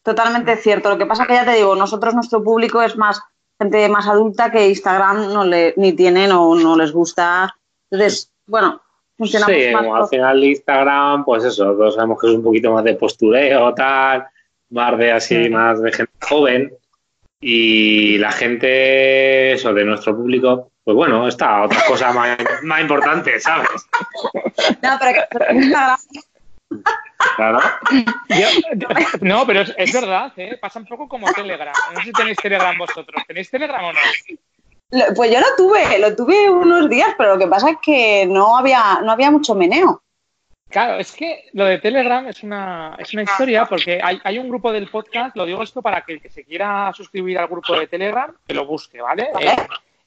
Totalmente cierto. Lo que pasa que ya te digo, nosotros, nuestro público es más gente más adulta que Instagram no le, ni tienen o no les gusta. Entonces, bueno, funcionamos Sí, más. como al final Instagram, pues eso, todos sabemos que es un poquito más de postureo, tal, más de así, más de gente joven. Y la gente, eso, de nuestro público, pues bueno, está otra cosa más, más importante, ¿sabes? No, pero que Instagram Claro. Yo- no, pero es, es verdad, ¿eh? pasa un poco como Telegram. No sé si tenéis Telegram vosotros. ¿Tenéis Telegram o no? Pues yo lo tuve, lo tuve unos días, pero lo que pasa es que no había, no había mucho meneo. Claro, es que lo de Telegram es una, es una historia porque hay, hay un grupo del podcast, lo digo esto para que el que se quiera suscribir al grupo de Telegram, que lo busque, ¿vale? Vale. Eh,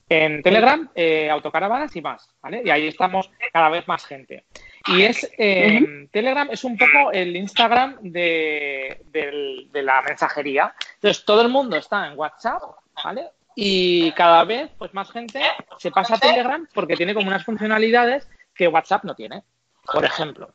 en Telegram, eh, autocaravanas y más, ¿vale? Y ahí estamos cada vez más gente. Y es, eh, Telegram es un poco el Instagram de, de la mensajería. Entonces, todo el mundo está en WhatsApp, ¿vale? Y cada vez, pues más gente se pasa a Telegram porque tiene como unas funcionalidades que WhatsApp no tiene. Por ejemplo,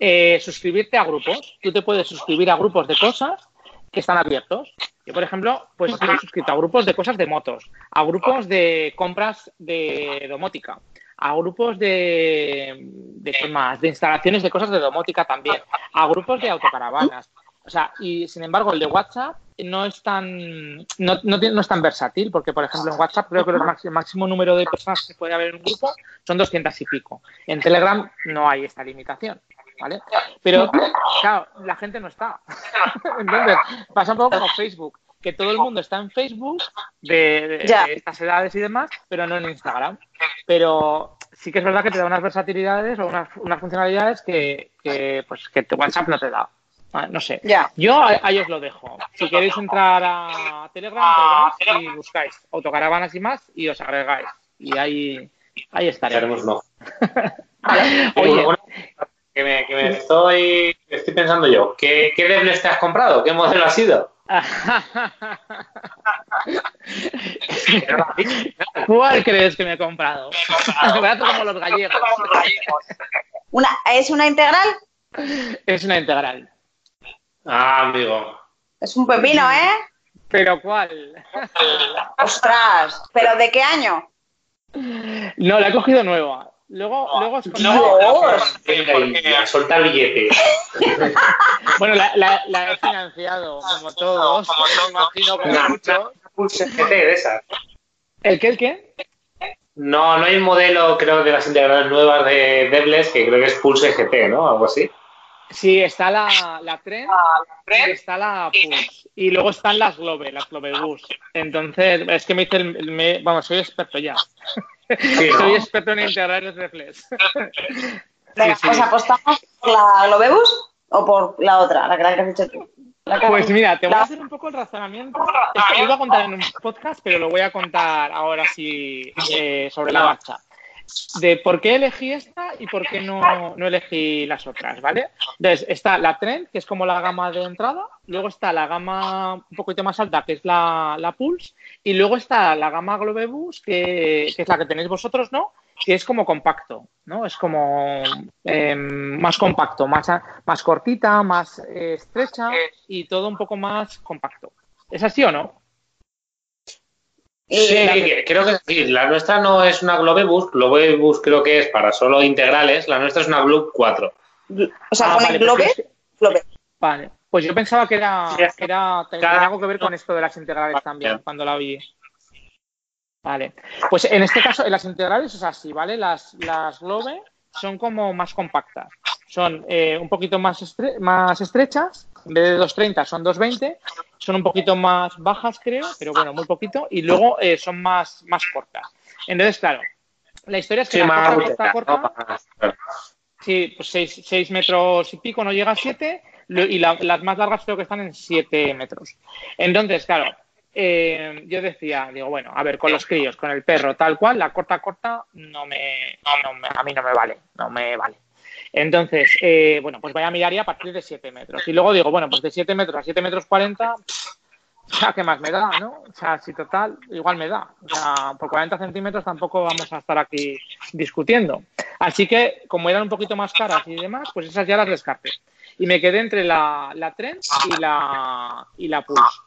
eh, suscribirte a grupos. Tú te puedes suscribir a grupos de cosas que están abiertos. Yo, por ejemplo, pues estoy suscrito a grupos de cosas de motos, a grupos de compras de domótica, a grupos de, de más, de instalaciones de cosas de domótica también, a grupos de autocaravanas. O sea, y sin embargo, el de WhatsApp no es tan no, no, tiene- no es tan versátil, porque por ejemplo en WhatsApp creo que el máximo, máximo número de personas que puede haber en un grupo son 200 y pico. En Telegram no hay esta limitación, ¿vale? Pero claro, la gente no está. Entonces, pasa un poco como Facebook, que todo el mundo está en Facebook de, de- Ya. de estas edades y demás, pero no en Instagram. Pero sí que es verdad que te da unas versatilidades o unas, unas funcionalidades que, que, pues, que tu WhatsApp no te da. Ah, No sé. Ya. Yo ahí os lo dejo. Si queréis entrar a Telegram, entráis y buscáis autocaravanas y más y os agregáis. Y ahí, ahí estaremos. Ojo. Oye, Bueno, que me, que me estoy, estoy pensando yo, ¿qué, qué Devles te has comprado? ¿Qué modelo ha sido? ¿Cuál crees que me he comprado? Me hace como los gallegos. Una, ¿Es una integral? Es una integral. Ah, amigo. Es un pepino, ¿eh? ¿Pero cuál? Ostras. ¿Pero de qué año? No, la he cogido nueva. Luego, luego os contaré. Dios. Venga, y a soltar billetes. Bueno, la, la- la he financiado, como todos. Me imagino que Una- muchos. Pulse GT de esas. ¿El qué, el qué? No, no hay un modelo, creo, de las integrales nuevas de Devles que creo que es Pulse GT, ¿no? Algo así. Sí, está la, la Tren y está la Pulse. Y luego están las Globe, las Globe Bus. Entonces, es que me hice el, me- vamos, soy experto ya. Sí, ¿no? Soy experto en integrales de flex. Venga, Sí, sí. pues apostamos por la Globebus o por la otra, la que, la que has dicho tú. Que- Pues mira, te voy a hacer un poco el razonamiento. Esto lo iba a contar en un podcast, pero lo voy a contar ahora sí eh, sobre la marcha. De por qué elegí esta y por qué no, no elegí las otras, ¿vale? Entonces, está la Trend, que es como la gama de entrada, luego está la gama un poquito más alta, que es la, la Pulse, y luego está la gama Globebus, que, que es la que tenéis vosotros, ¿no? Que es como compacto, ¿no? Es como eh, más compacto, más, más cortita, más eh, estrecha y todo un poco más compacto. ¿Es así o no? Y Sí, que- creo que sí. La nuestra no es una Globebus. Globebus creo que es para solo integrales. La nuestra es una Globe 4. o sea, Ah, pone vale, Globe, pues Globe. Vale, pues yo pensaba que era, Sí, es que era tenía cada- algo que ver con esto de las integrales también, cuando la vi. Vale, pues en este caso, en las integrales es así, ¿vale? Las, las Globe son como más compactas, son eh, un poquito más, estre- más estrechas, en vez de 230 son 220, son un poquito más bajas, creo, pero bueno, muy poquito, y luego eh, son más, más cortas. Entonces, claro, la historia es que Sí, la más corta, corta, agudita, corta, ¿no? Más- Sí, pues 6 metros y pico, no llega a 7, y la- las más largas creo que están en 7 metros. Entonces, claro, eh, yo decía, digo, bueno, a ver, con los críos, con el perro, tal cual, la corta, corta, no me, a mí no me vale, no me vale. Entonces, eh, bueno, pues vaya miraría a partir de 7 metros. Y luego digo, bueno, pues de 7 metros a 7 metros 40, o sea, ¿qué más me da, no? O sea, si total, igual me da. O sea, por 40 centímetros tampoco vamos a estar aquí discutiendo. Así que, como eran un poquito más caras y demás, pues esas ya las descarté. Y me quedé entre la, la Trend y la, y la Pulse.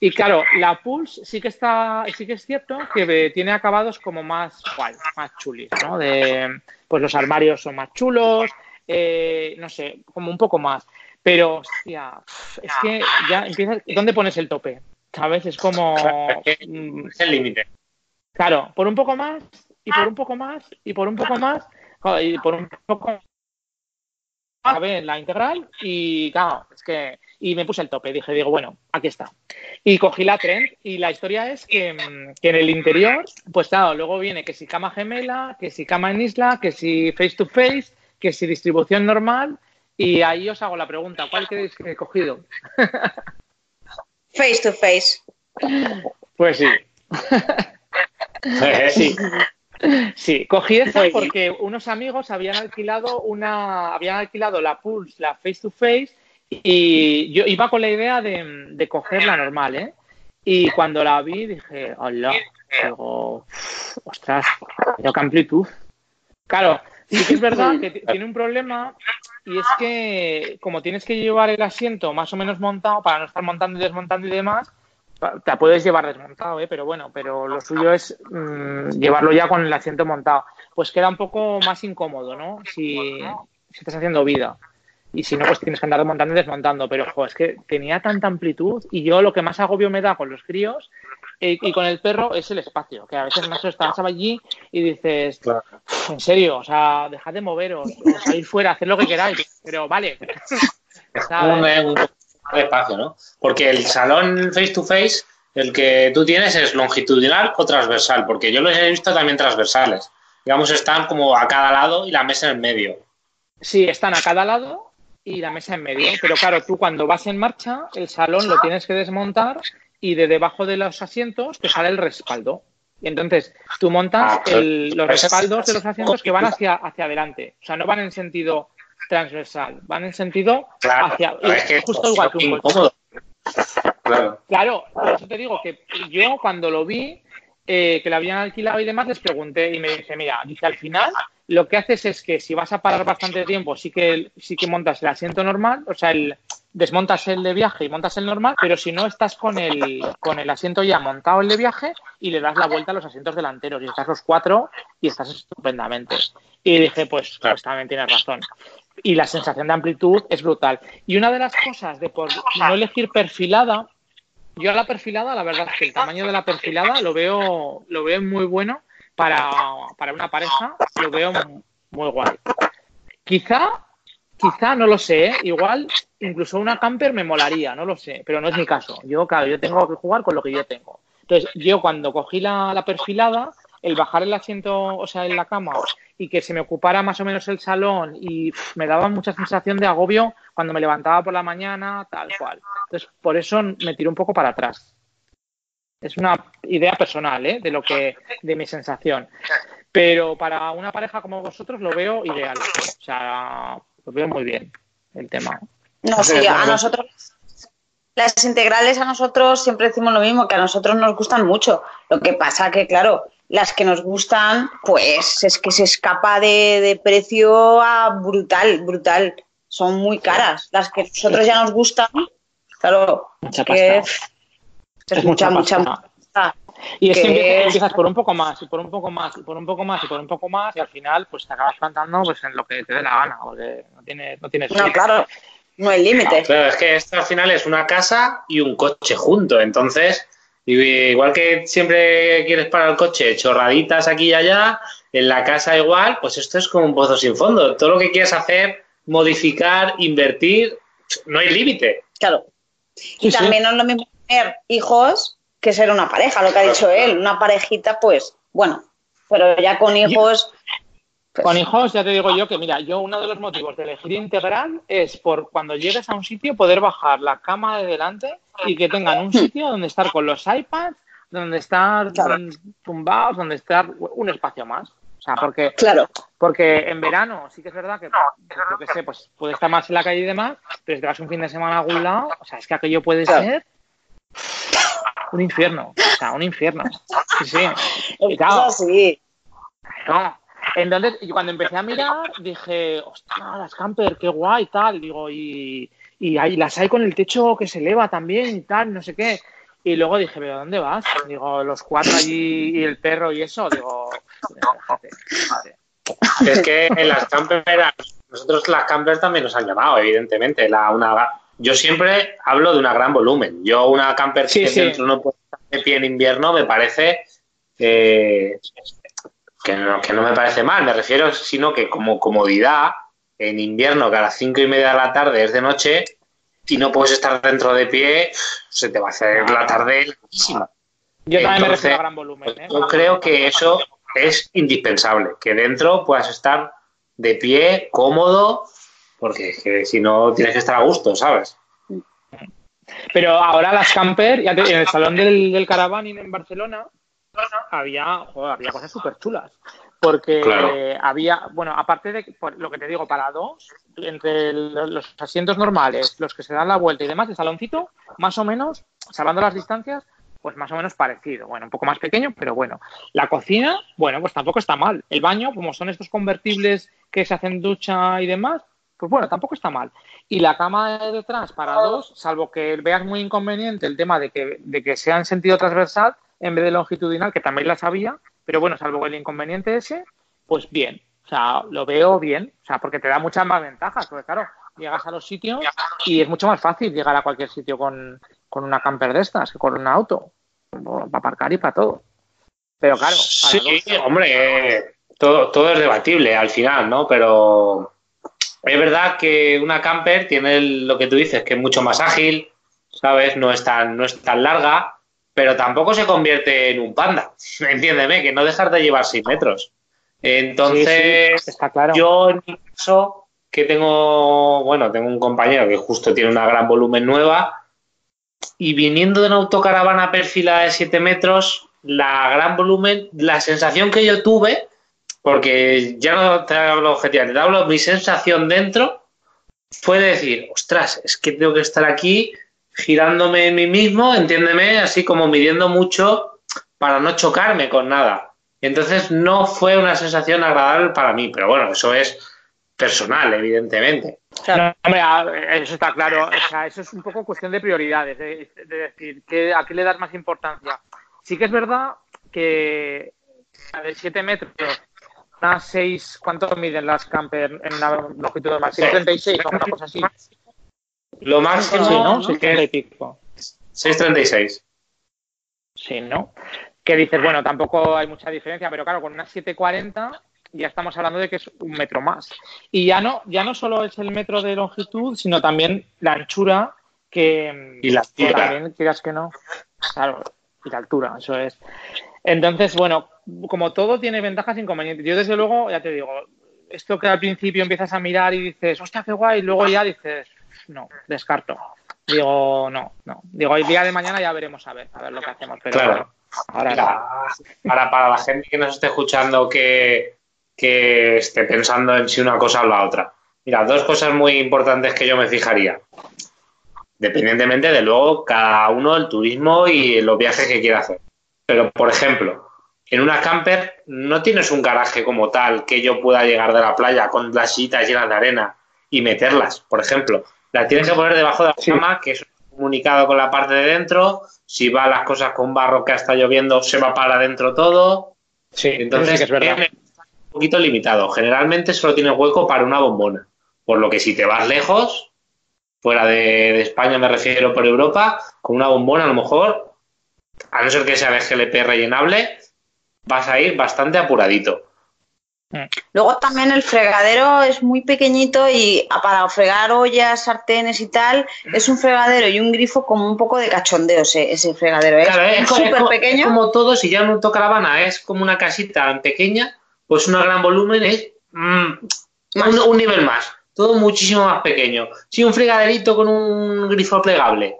Y claro, la Pulse sí que está, sí que es cierto que tiene acabados como más guay, más chulis, ¿no? De, pues los armarios son más chulos, eh, no sé, como un poco más. Pero, hostia, es que ya empieza. ¿Dónde pones el tope? ¿Sabes? Es como. Es mm, Es el límite. Claro, por un poco más, y por un poco más, y por un poco más, y por un poco más. A ver, la integral, y claro, es que. Y me puse el tope, dije, digo, bueno, aquí está. Y cogí la Trend, y la historia es que, que en el interior, pues claro, luego viene que si cama gemela, que si cama en isla, que si face to face, que si distribución normal, y ahí os hago la pregunta, ¿cuál creéis que he cogido? Face to face. Pues sí. Sí. Sí, cogí esa porque unos amigos habían alquilado una, habían alquilado la Pulse, la Face to Face, y yo iba con la idea de, de coger la normal, ¿eh? Y cuando la vi dije, hola, digo, "Uf, ostras, pero qué amplitud. Claro, sí que es verdad que tiene un problema y es que como tienes que llevar el asiento más o menos montado para no estar montando y desmontando y demás, te la puedes llevar desmontado, ¿eh? pero bueno, pero lo suyo es mm, llevarlo ya con el asiento montado. Pues queda un poco más incómodo, ¿no? Si estás haciendo vida. Y si no, pues tienes que andar desmontando y desmontando. Pero, jo, es que tenía tanta amplitud y yo lo que más agobio me da con los críos eh, y con el perro es el espacio. Que a veces más estás allí y dices, Claro. en serio, o sea, dejad de moveros, o salir fuera, haced lo que queráis, pero vale. ¿Sabes? Un, un espacio, ¿no? Porque el salón face to face, el que tú tienes es longitudinal o transversal, porque yo los he visto también transversales. Digamos, están como a cada lado y la mesa en medio. Sí, están a cada lado y la mesa en medio. Pero claro, tú cuando vas en marcha, el salón lo tienes que desmontar y de debajo de los asientos te sale el respaldo. Y entonces tú montas ah, los respaldos de los asientos que van hacia, hacia adelante. O sea, no van en sentido transversal, van en sentido hacia. justo igual que un Claro. Claro, por eso te digo que yo cuando lo vi, eh, que lo habían alquilado y demás, les pregunté y me dije, mira, dice al final lo que haces es que si vas a parar bastante tiempo, sí que, sí que montas el asiento normal, o sea, el, desmontas el de viaje y montas el normal, pero si no estás con el, con el asiento ya montado el de viaje y le das la vuelta a los asientos delanteros y estás los cuatro y estás estupendamente. Y dije, pues, pues también tienes razón. Y la sensación de amplitud es brutal. Y una de las cosas de por no elegir perfilada, yo a la perfilada, la verdad es que el tamaño de la perfilada lo veo, lo veo muy bueno para, para una pareja lo veo muy guay. Quizá, quizá, no lo sé, ¿eh? igual incluso una camper me molaría, no lo sé, pero no es mi caso. Yo, claro, yo tengo que jugar con lo que yo tengo. Entonces, yo cuando cogí la, la perfilada, el bajar el asiento, o sea, en la cama y que se me ocupara más o menos el salón y me daba mucha sensación de agobio cuando me levantaba por la mañana, tal cual. Entonces, por eso me tiré un poco para atrás. Es una idea personal, ¿eh? De lo que, de mi sensación. Pero para una pareja como vosotros lo veo ideal. O sea, lo veo muy bien el tema. No, sí, a nosotros las integrales a nosotros siempre decimos lo mismo, que a nosotros nos gustan mucho. Lo que pasa que, claro, las que nos gustan, pues es que se escapa de, precio a brutal, brutal. Son muy caras. Las que a nosotros ya nos gustan, claro, que es, mucha, mucha, Y es que empiezas, por un poco más, y por un poco más, y por un poco más, y por un poco más, y al final pues te acabas plantando pues en lo que te dé la gana, porque no tienes... No, tienes no claro, no hay límite. Claro, es que esto al final es una casa y un coche junto, entonces... Igual que siempre quieres parar el coche, chorraditas aquí y allá, en la casa igual, pues esto es como un pozo sin fondo. Todo lo que quieres hacer, modificar, invertir, no hay límite. Claro. Y también no es lo mismo tener hijos que ser una pareja, lo que ha dicho él. Una parejita, pues, bueno, pero ya con hijos. Pues con hijos, ya te digo yo que, mira, yo uno de los motivos de elegir integral es por cuando llegues a un sitio poder bajar la cama de delante y que tengan un sitio donde estar con los iPads, donde estar tumbados, donde estar un espacio más. O sea, porque, claro. porque en verano sí que es verdad que, yo que sé, pues puede estar más en la calle y demás, pero si te vas un fin de semana a algún lado, o sea, es que aquello puede ser un infierno, o sea, un infierno. Sí, sí. Claro, sí. No. Entonces, cuando empecé a mirar, dije, ostras, las camper, qué guay, tal. Digo, y, y ahí las hay con el techo que se eleva también y tal, no sé qué. Y luego dije, ¿pero dónde vas? Digo, los cuatro allí y el perro y eso. Digo, Es que en las camper, nosotros las camper también nos han llamado, evidentemente. La, una, yo siempre hablo de una gran volumen. Yo una camper que dentro no puede estar de pie en invierno me parece que, no, que no me parece mal. Me refiero, sino que como comodidad en invierno que a las cinco y media de la tarde es de noche y no puedes estar dentro de pie, se te va a hacer la tarde larguísima. Yo también me refiero a gran volumen. ¿eh? Yo creo que eso es indispensable, que dentro puedas estar de pie, cómodo, porque si no tienes que estar a gusto, ¿sabes? Pero ahora las camper, en el salón del, del Caravaning en Barcelona, había, había cosas súper chulas. Porque había, bueno, aparte de lo que te digo, para dos, entre los asientos normales, los que se dan la vuelta y demás, el saloncito, más o menos, salvando las distancias, pues más o menos parecido. Bueno, un poco más pequeño, pero bueno. La cocina, bueno, pues tampoco está mal. El baño, como son estos convertibles que se hacen ducha y demás, pues bueno, tampoco está mal. Y la cama de detrás para dos, salvo que veas muy inconveniente el tema de que, de que sea en sentido transversal en vez de longitudinal, que también la sabía, pero bueno, salvo el inconveniente ese, pues bien. O sea, lo veo bien, o sea, porque te da muchas más ventajas, porque claro, llegas a los sitios y es mucho más fácil llegar a cualquier sitio con, con una camper de estas que con un auto, para aparcar y para todo. Pero claro, sí, hombre, todo, todo es debatible al final, ¿no? Pero Es verdad que una camper tiene lo que tú dices, que es mucho más ágil, ¿sabes? No es tan, no es tan larga, pero tampoco se convierte en un panda. Entiéndeme, que no dejar de llevar 6 metros. Entonces, está claro. yo en mi caso, que tengo, bueno, tengo un compañero que justo tiene una gran volumen nueva, y viniendo de una autocaravana perfilada de 7 metros, la gran volumen, la sensación que yo tuve, porque ya no te hablo objetivamente, te hablo mi sensación dentro, fue decir, ostras, es que tengo que estar aquí girándome en mí mismo, entiéndeme, así como midiendo mucho para no chocarme con nada. Entonces no fue una sensación agradable para mí, pero bueno, eso es personal, evidentemente. hombre, eso está claro. O sea, eso es un poco cuestión de prioridades, de, decir, que, ¿a qué le das más importancia? Sí que es verdad que de 7 metros, unas 6, ¿cuánto miden las camper en la longitud más? 636 o una cosa así. Lo máximo, sí, ¿no? 636. Sí, ¿no? que dices, bueno, tampoco hay mucha diferencia, pero claro, con una 740 ya estamos hablando de que es un metro más. Y ya no, ya no solo es el metro de longitud, sino también la anchura que, y la que también quieras que no. Claro, y la altura, eso es. Entonces, bueno, como todo tiene ventajas e inconvenientes. Yo desde luego, ya te digo, esto que al principio empiezas a mirar y dices, hostia, qué guay, y luego ya dices, no, descarto. Digo, no, no. Digo, el día de mañana ya veremos a ver, a ver lo que hacemos. Pero claro. Ahora para, para la gente que nos esté escuchando que, que esté pensando en si una cosa o la otra. Mira, dos cosas muy importantes que yo me fijaría. Dependientemente de luego cada uno el turismo y los viajes que quiera hacer. Pero, por ejemplo, en una camper no tienes un garaje como tal que yo pueda llegar de la playa con las sillas llenas de arena y meterlas, por ejemplo. La tienes que poner debajo de la cama, que es comunicado con la parte de dentro. Si va las cosas con barro que está lloviendo, se va para adentro todo. Sí, entonces es verdad. un poquito limitado. Generalmente solo tiene hueco para una bombona. Por lo que si te vas lejos, fuera de, España me refiero por Europa, con una bombona a lo mejor, a no ser que sea de GLP rellenable, vas a ir bastante apuradito. Luego también el fregadero es muy pequeñito y para fregar ollas, sartenes y tal, es un fregadero y un grifo como un poco de cachondeo ese, fregadero. ¿eh? es súper pequeño. como todo, si ya no toca la autocaravana es como una casita pequeña, pues un gran volumen es mm, un, nivel más. Todo muchísimo más pequeño. Sí, un fregaderito con un grifo plegable.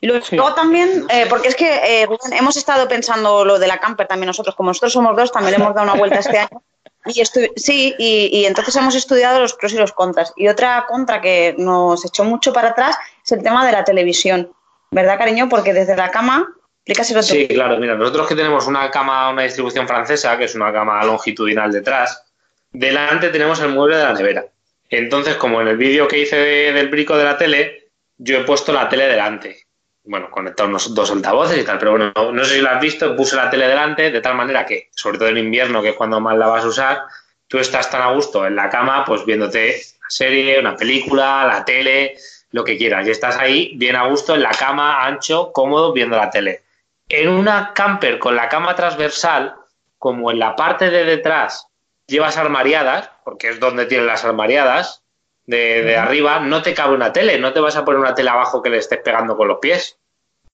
Y luego, también, eh, porque es que eh, hemos estado pensando lo de la camper también nosotros, como nosotros somos dos, también hemos dado una vuelta este año. Y sí, y, entonces hemos estudiado los pros y los contras. Y otra contra que nos echó mucho para atrás es el tema de la televisión. ¿Verdad, cariño? Porque desde la cama, explícaselo tú. Sí, claro, mira, nosotros que tenemos una cama, una distribución francesa, que es una cama longitudinal detrás, delante tenemos el mueble de la nevera. Entonces, como en el vídeo que hice del brico de la tele, yo he puesto la tele delante bueno, conectar unos dos altavoces y tal, pero bueno, no sé si lo has visto, puse la tele delante de tal manera que, sobre todo en invierno, que es cuando más la vas a usar, tú estás tan a gusto en la cama, pues viéndote una serie, una película, la tele, lo que quieras, y estás ahí bien a gusto en la cama, ancho, cómodo, viendo la tele. En una camper con la cama transversal, como en la parte de detrás llevas armariadas, porque es donde tienen las armariadas, de, arriba, no te cabe una tele, no te vas a poner una tele abajo que le estés pegando con los pies,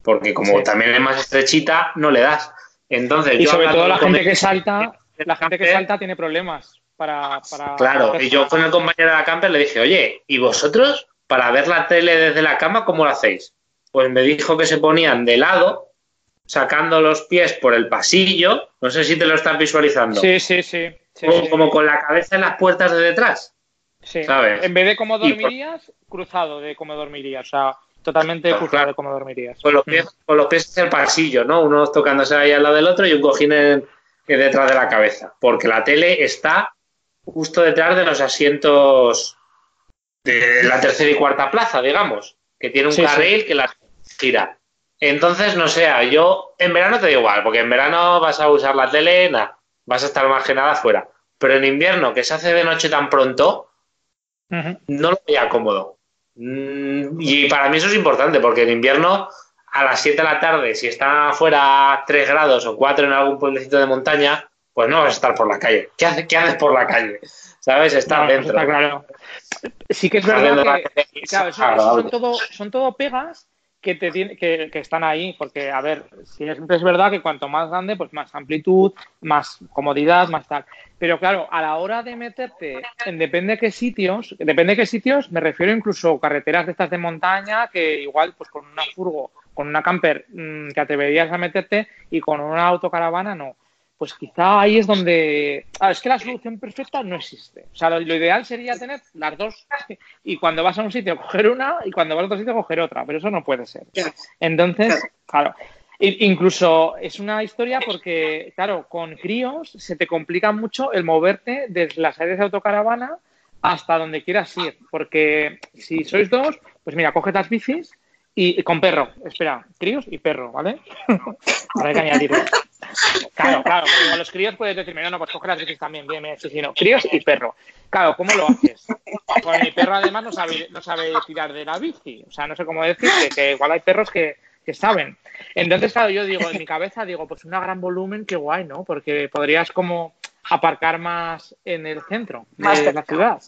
porque como también es más estrechita, no le das. Entonces, y sobre todo la gente que salta, la gente que salta tiene problemas para... claro, y yo con el compañero de la camper le dije, oye, ¿y vosotros para ver la tele desde la cama cómo lo hacéis? Pues me dijo que se ponían de lado, sacando los pies por el pasillo, no sé si te lo estás visualizando. Sí, sí, sí. como con la cabeza en las puertas de detrás. Sí. En vez de cómo dormirías, cruzado de cómo dormirías. O sea, totalmente de cómo dormirías. Con los pies, mm. con los pies en el pasillo, ¿no? Uno tocándose ahí al lado del otro y un cojín detrás de la cabeza. Porque la tele está justo detrás de los asientos de la tercera y cuarta plaza, digamos. Que tiene un carril que la gira. Entonces, no sé, yo en verano te digo igual, porque en verano vas a usar la tele, nada, vas a estar más que nada fuera. Pero en invierno, que se hace de noche tan pronto, no lo veía cómodo. Mm, y para mí eso es importante, porque en invierno a las 7 de la tarde, si está afuera 3 grados o 4 en algún pueblecito de montaña, pues no vas a estar por la calle. ¿Qué, haces, qué haces por la calle? ¿Sabes? No, eso dentro. está claro. Sí que es verdad que, claro, eso- eso son todo, son todo pegas que te tiene- que, que están ahí, porque a ver, si es, es verdad que cuanto más grande, pues más amplitud, más comodidad, más tal. Pero claro, a la hora de meterte en depende de qué sitios, depende de qué sitios, me refiero incluso carreteras de estas de montaña, que igual pues con una furgo, con una camper mm, te atreverías a meterte y con una autocaravana no. Pues quizá ahí es donde... Ah, es que la solución perfecta no existe. O sea, lo, lo ideal sería tener las dos y cuando vas a un sitio coger una y cuando vas a otro sitio coger otra, pero eso no puede ser. Entonces, claro, incluso es una historia porque, claro, con críos se te complica mucho el moverte desde las áreas de autocaravana hasta donde quieras ir, porque si sois dos, pues mira, coge las bicis y, con perro, espera, críos y perro, ¿vale? Ahora hay que añadirlo. Claro, claro, porque con los críos puedes decirme, no, no, pues coge las bicis también, bien, bien, sí, sí, no, críos y perro. Claro, ¿cómo lo haces? Pues mi perro además no sabe, no sabe tirar de la bici, o sea, no sé cómo decir, que, que igual hay perros que, que saben. Entonces, claro, yo digo, en mi cabeza digo, pues una gran volumen, qué guay, ¿no? Porque podrías como aparcar más en el centro de Más la cerca. ciudad.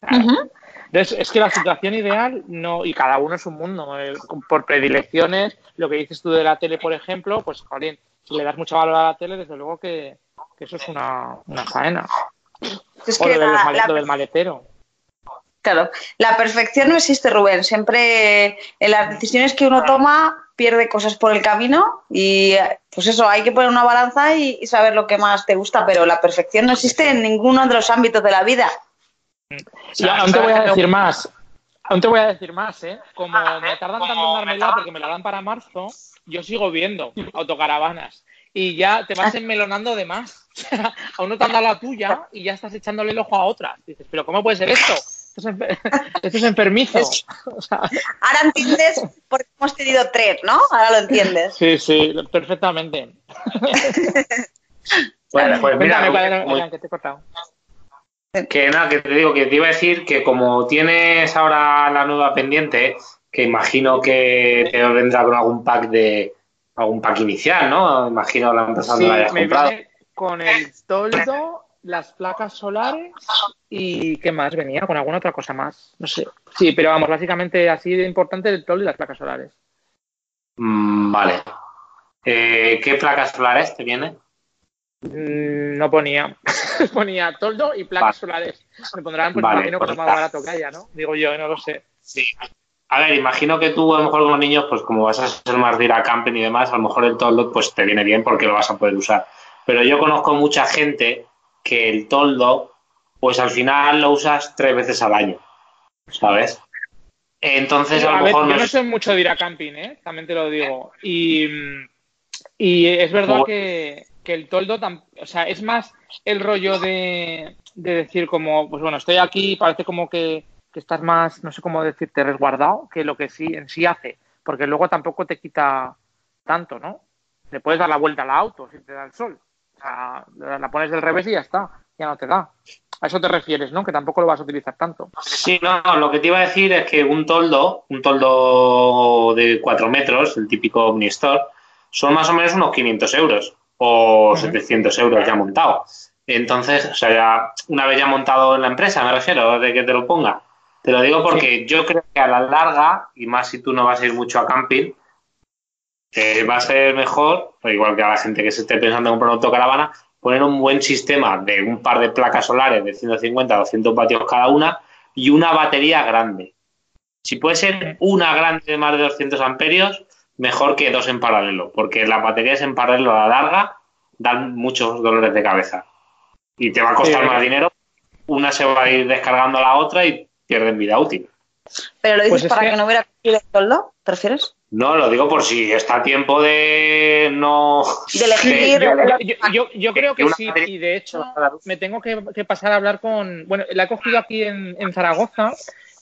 Claro. Entonces, es que la situación ideal, no, y cada uno es un mundo, eh, por predilecciones, lo que dices tú de la tele, por ejemplo, pues, jolín, si le das mucho valor a la tele, desde luego que, que eso es una, una faena. Es O que lo, de la- male- la- lo del maletero. Claro, la perfección no existe, Rubén. Siempre en las decisiones que uno toma pierde cosas por el camino y eh, pues eso, hay que poner una balanza y, y saber lo que más te gusta, pero la perfección no existe en ninguno de los ámbitos de la vida. Y aún te voy a decir más. Aún te voy a decir más, ¿eh? Como me tardan tanto en dármela porque me la dan para marzo, yo sigo viendo autocaravanas. Y ya te vas enmelonando de más. Aún no te han dado la tuya y ya estás echándole el ojo a otras. Dices, ¿pero cómo puede ser esto? Esto es, enfer- esto es enfermizo. O sea, Ahora entiendes por qué hemos tenido tres, ¿no? Ahora lo entiendes. sí, sí, perfectamente. Bueno, pues mira, Cuéntame, Adrián, que te he cortado. Que nada, que te digo que te iba a decir que como tienes ahora la nueva pendiente, que imagino que te vendrá con algún pack de algún pack inicial, ¿no? Imagino la empresa donde Sí, la hayas me comprado. viene con el toldo, las placas solares y ¿qué más venía? Con alguna otra cosa más, no sé. Sí, pero vamos, básicamente así de importante el toldo y las placas solares. Mm, vale. Eh, ¿Qué placas solares te vienen? Mm, No ponía, ponía toldo y placas solares. Me pondrán, pues Vale, imagino que pues es más está. barato que haya, ¿no? Digo yo, no lo sé. Sí. A ver, imagino que tú a lo mejor con los niños, pues como vas a ser más de ir a camping y demás, a lo mejor el toldo pues te viene bien porque lo vas a poder usar. Pero yo conozco mucha gente que el toldo, pues al final lo usas tres veces al año, ¿sabes? Entonces a lo a ver, mejor yo no soy mucho de ir a camping, ¿eh? También te lo digo. Y, y es verdad que, que el toldo, tam- o sea, es más el rollo de, de decir como, pues bueno, estoy aquí, parece como que, que estás más, no sé cómo decirte, resguardado, que lo que sí en sí hace. Porque luego tampoco te quita tanto, ¿no? Le puedes dar la vuelta al auto si te da el sol. O sea, la pones del revés y ya está, ya no te da. A eso te refieres, ¿no? Que tampoco lo vas a utilizar tanto. Sí, no, lo que te iba a decir es que un toldo, un toldo de 4 metros, el típico Omnistore, son más o menos unos 500 euros o Ujú. 700 euros ya montado. Entonces, o sea, ya una vez ya montado en la empresa, me refiero, de que te lo ponga. Te lo digo porque yo creo que a la larga, y más si tú no vas a ir mucho a camping, eh, va a ser mejor, igual que a la gente que se esté pensando en comprar una autocaravana, poner un buen sistema de un par de placas solares de 150 200 vatios cada una y una batería grande. Si puede ser una grande de más de 200 amperios, mejor que dos en paralelo, porque las baterías en paralelo a la larga dan muchos dolores de cabeza. Y te va a costar Sí. más dinero. Una se va a ir descargando a la otra y pierden vida útil. Pero lo dices Pues es para que- que... no hubiera cogido el toldo, ¿te refieres? No, lo digo por si está a tiempo de no. De elegir. yo, yo- yo- yo creo que sí, y de hecho me tengo que, que pasar a hablar con. Bueno, la he cogido aquí en, en Zaragoza,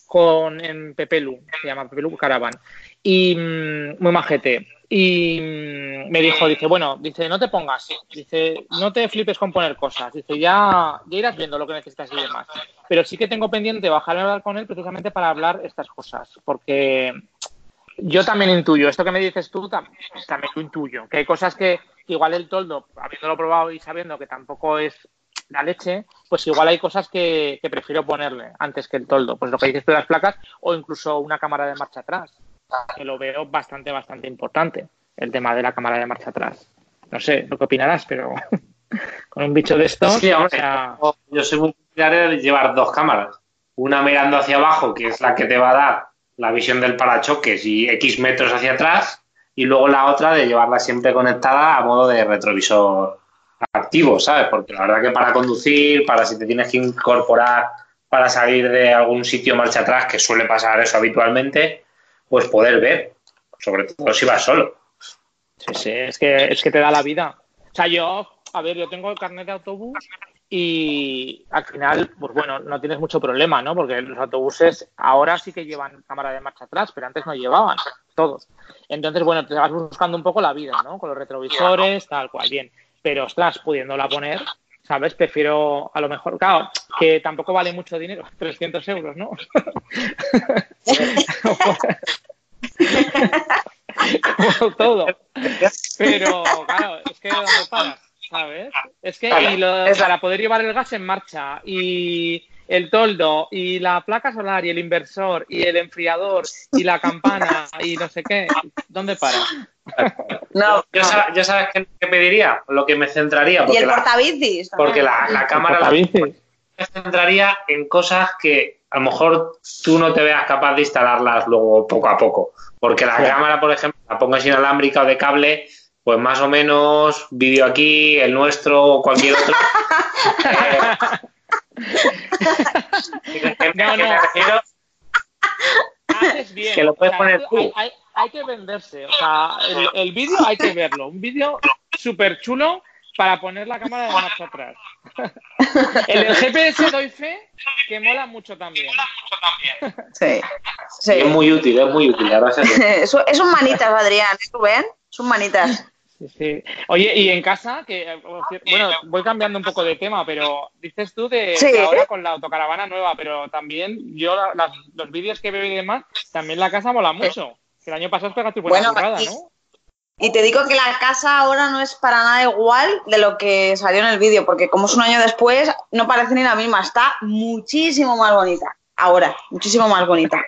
con en Pepelu, se llama Pepelu Caravan, y mm, muy majete. Y mm, me dijo, dice, bueno, dice, no te pongas, dice, no te flipes con poner cosas, dice, ya, ya irás viendo lo que necesitas y demás. Pero sí que tengo pendiente bajarme a hablar con él precisamente para hablar estas cosas, porque yo también intuyo, esto que me dices tú tam- también lo intuyo, que hay cosas que igual el toldo, habiéndolo probado y sabiendo que tampoco es la leche, pues igual hay cosas que, que prefiero ponerle antes que el toldo. Pues lo que dices de las placas o incluso una cámara de marcha atrás, que lo veo bastante, bastante importante, el tema de la cámara de marcha atrás. No sé lo que opinarás, pero con un bicho de estos... Sí, hombre, o sea, yo soy muy de llevar dos cámaras. Una mirando hacia abajo, que es la que te va a dar la visión del parachoques y X metros hacia atrás, y luego la otra de llevarla siempre conectada a modo de retrovisor activo, ¿sabes? Porque la verdad que para conducir, para si te tienes que incorporar para salir de algún sitio marcha atrás, que suele pasar eso habitualmente, pues poder ver, sobre todo si vas solo. Sí, sí, es que, es que te da la vida. O sea, yo, a ver, yo tengo el carnet de autobús y al final, pues bueno, no tienes mucho problema, ¿no? Porque los autobuses ahora sí que llevan cámara de marcha atrás, pero antes no llevaban, todos. Entonces, bueno, te vas buscando un poco la vida, ¿no? Con los retrovisores, tal cual, bien. Pero, ostras, pudiéndola poner, ¿sabes? Prefiero, a lo mejor, claro, que tampoco vale mucho dinero, 300 euros, ¿no? Como todo. Pero, claro, es que ¿dónde paras? ¿Sabes? Es que y lo- para poder llevar el gas en marcha y el toldo y la placa solar y el inversor y el enfriador y la campana y no sé qué, ¿dónde para? No, Yo, no. sa- yo sabes qué, qué pediría, lo que me centraría, Y el la, portabicis. también. porque la, la cámara la- me centraría en cosas que a lo mejor tú no te veas capaz de instalarlas luego poco a poco. Porque la Sí. cámara, por ejemplo, la pongas inalámbrica o de cable, pues más o menos vídeo aquí, el nuestro o cualquier otro. Eh, No, no. me refiero- Haces bien. Que lo puedes O sea, poner tú. Hay, hay- hay que venderse. O sea, el, el vídeo hay que verlo. Un vídeo súper chulo para poner la cámara de marcha atrás. El del GPS doy fe que mola mucho también. Sí. sí. Es muy útil, es muy útil. Un manitas, Adrián, ¿eh, Rubén? Son manitas. Sí, sí. Oye, y en casa, que eh, bueno, voy cambiando un poco de tema, pero dices tú de, Sí. de ahora con la autocaravana nueva, pero también yo la- las- los vídeos que veo y demás, también la casa mola mucho. Que el año pasado pegaste buena Bueno, currada, y- ¿no? Y te digo que la casa ahora no es para nada igual de lo que salió en el vídeo, porque como es un año después, no parece ni la misma. Está muchísimo más bonita. Ahora, muchísimo más bonita.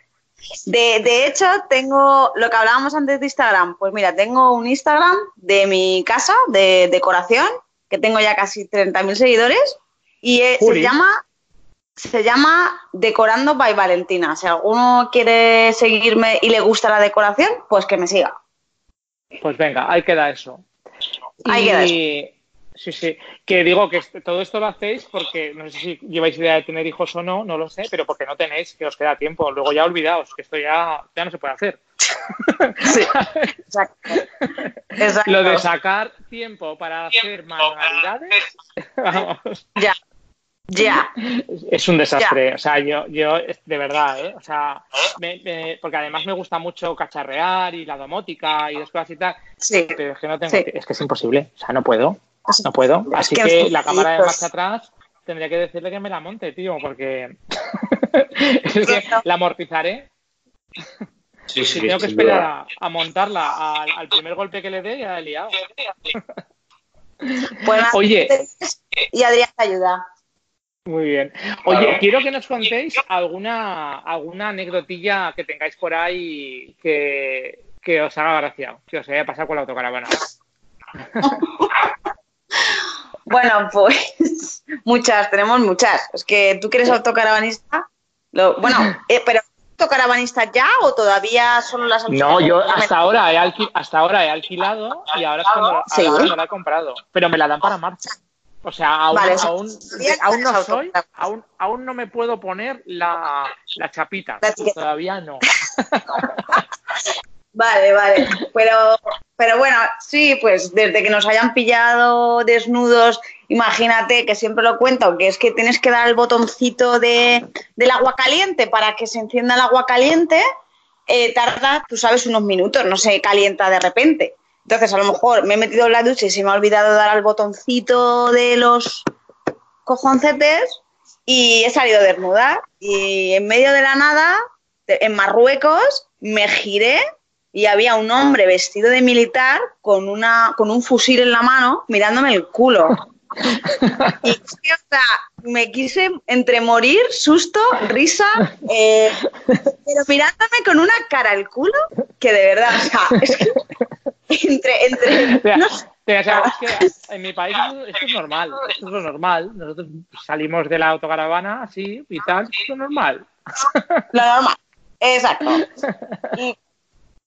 De, de hecho, tengo lo que hablábamos antes de Instagram. Pues mira, tengo un Instagram de mi casa, de decoración, que tengo ya casi 30.000 seguidores, y eh, se llama se llama Decorando by Valentina. Si alguno quiere seguirme y le gusta la decoración, pues que me siga. Pues venga, ahí queda eso. Ahí Y- queda Sí, sí. Que digo que todo esto lo hacéis porque no sé si lleváis idea de tener hijos o no, no lo sé, pero porque no tenéis, que os queda tiempo. Luego ya olvidaos, que esto ya, ya no se puede hacer. Sí, exacto. Exacto. Lo de sacar tiempo para hacer manualidades, vamos, Ya, ya. es un desastre. O sea, yo, yo, de verdad, ¿eh? O sea, me- me- porque además me gusta mucho cacharrear y la domótica y las cosas y tal, Sí. pero es que no tengo, Sí. es que es imposible. O sea, no puedo, no puedo. Es Así que la cámara de marcha atrás tendría que decirle que me la monte, tío, porque es que la amortizaré. Sí, sí, tengo que esperar a, a montarla al, al primer golpe que le dé, ya he liado. Pues nada, Oye. Y Adrián te ayuda. Muy bien. Oye, Claro. quiero que nos contéis alguna, alguna anecdotilla que tengáis por ahí que, que os haga gracia, que os haya pasado con la autocaravana. Bueno, pues muchas, tenemos muchas. Es que tú que eres autocaravanista. Lo, bueno, eh, pero autocaravanista ya o todavía solo las No, yo hasta ahora he, hasta ahora he alquilado y ahora es cuando, ahora Sí. cuando la he comprado. Pero me la dan para marcha. O sea, aún, Vale, aún, aún no soy, aún, aún no me puedo poner la, la chapita. La. Todavía no. Vale, vale. Pero, pero bueno, sí, pues desde que nos hayan pillado desnudos, imagínate que siempre lo cuento, que es que tienes que dar el botoncito de, del agua caliente para que se encienda el agua caliente, eh, tarda, tú sabes, unos minutos, no se calienta de repente. Entonces, a lo mejor me he metido en la ducha y se me ha olvidado dar al botoncito de los cojoncetes y he salido desnuda. Y en medio de la nada, en Marruecos, me giré y había un hombre vestido de militar con, una, con un fusil en la mano mirándome el culo. Y o sea, me quise entre morir, susto, risa, eh, pero mirándome con una cara al culo que de verdad, o sea, es que entre, entre, no sé. Pero, o sea, es que en mi país esto es normal, esto es lo normal. Nosotros salimos de la autocaravana así y tal, esto es lo normal. Lo normal, exacto. Y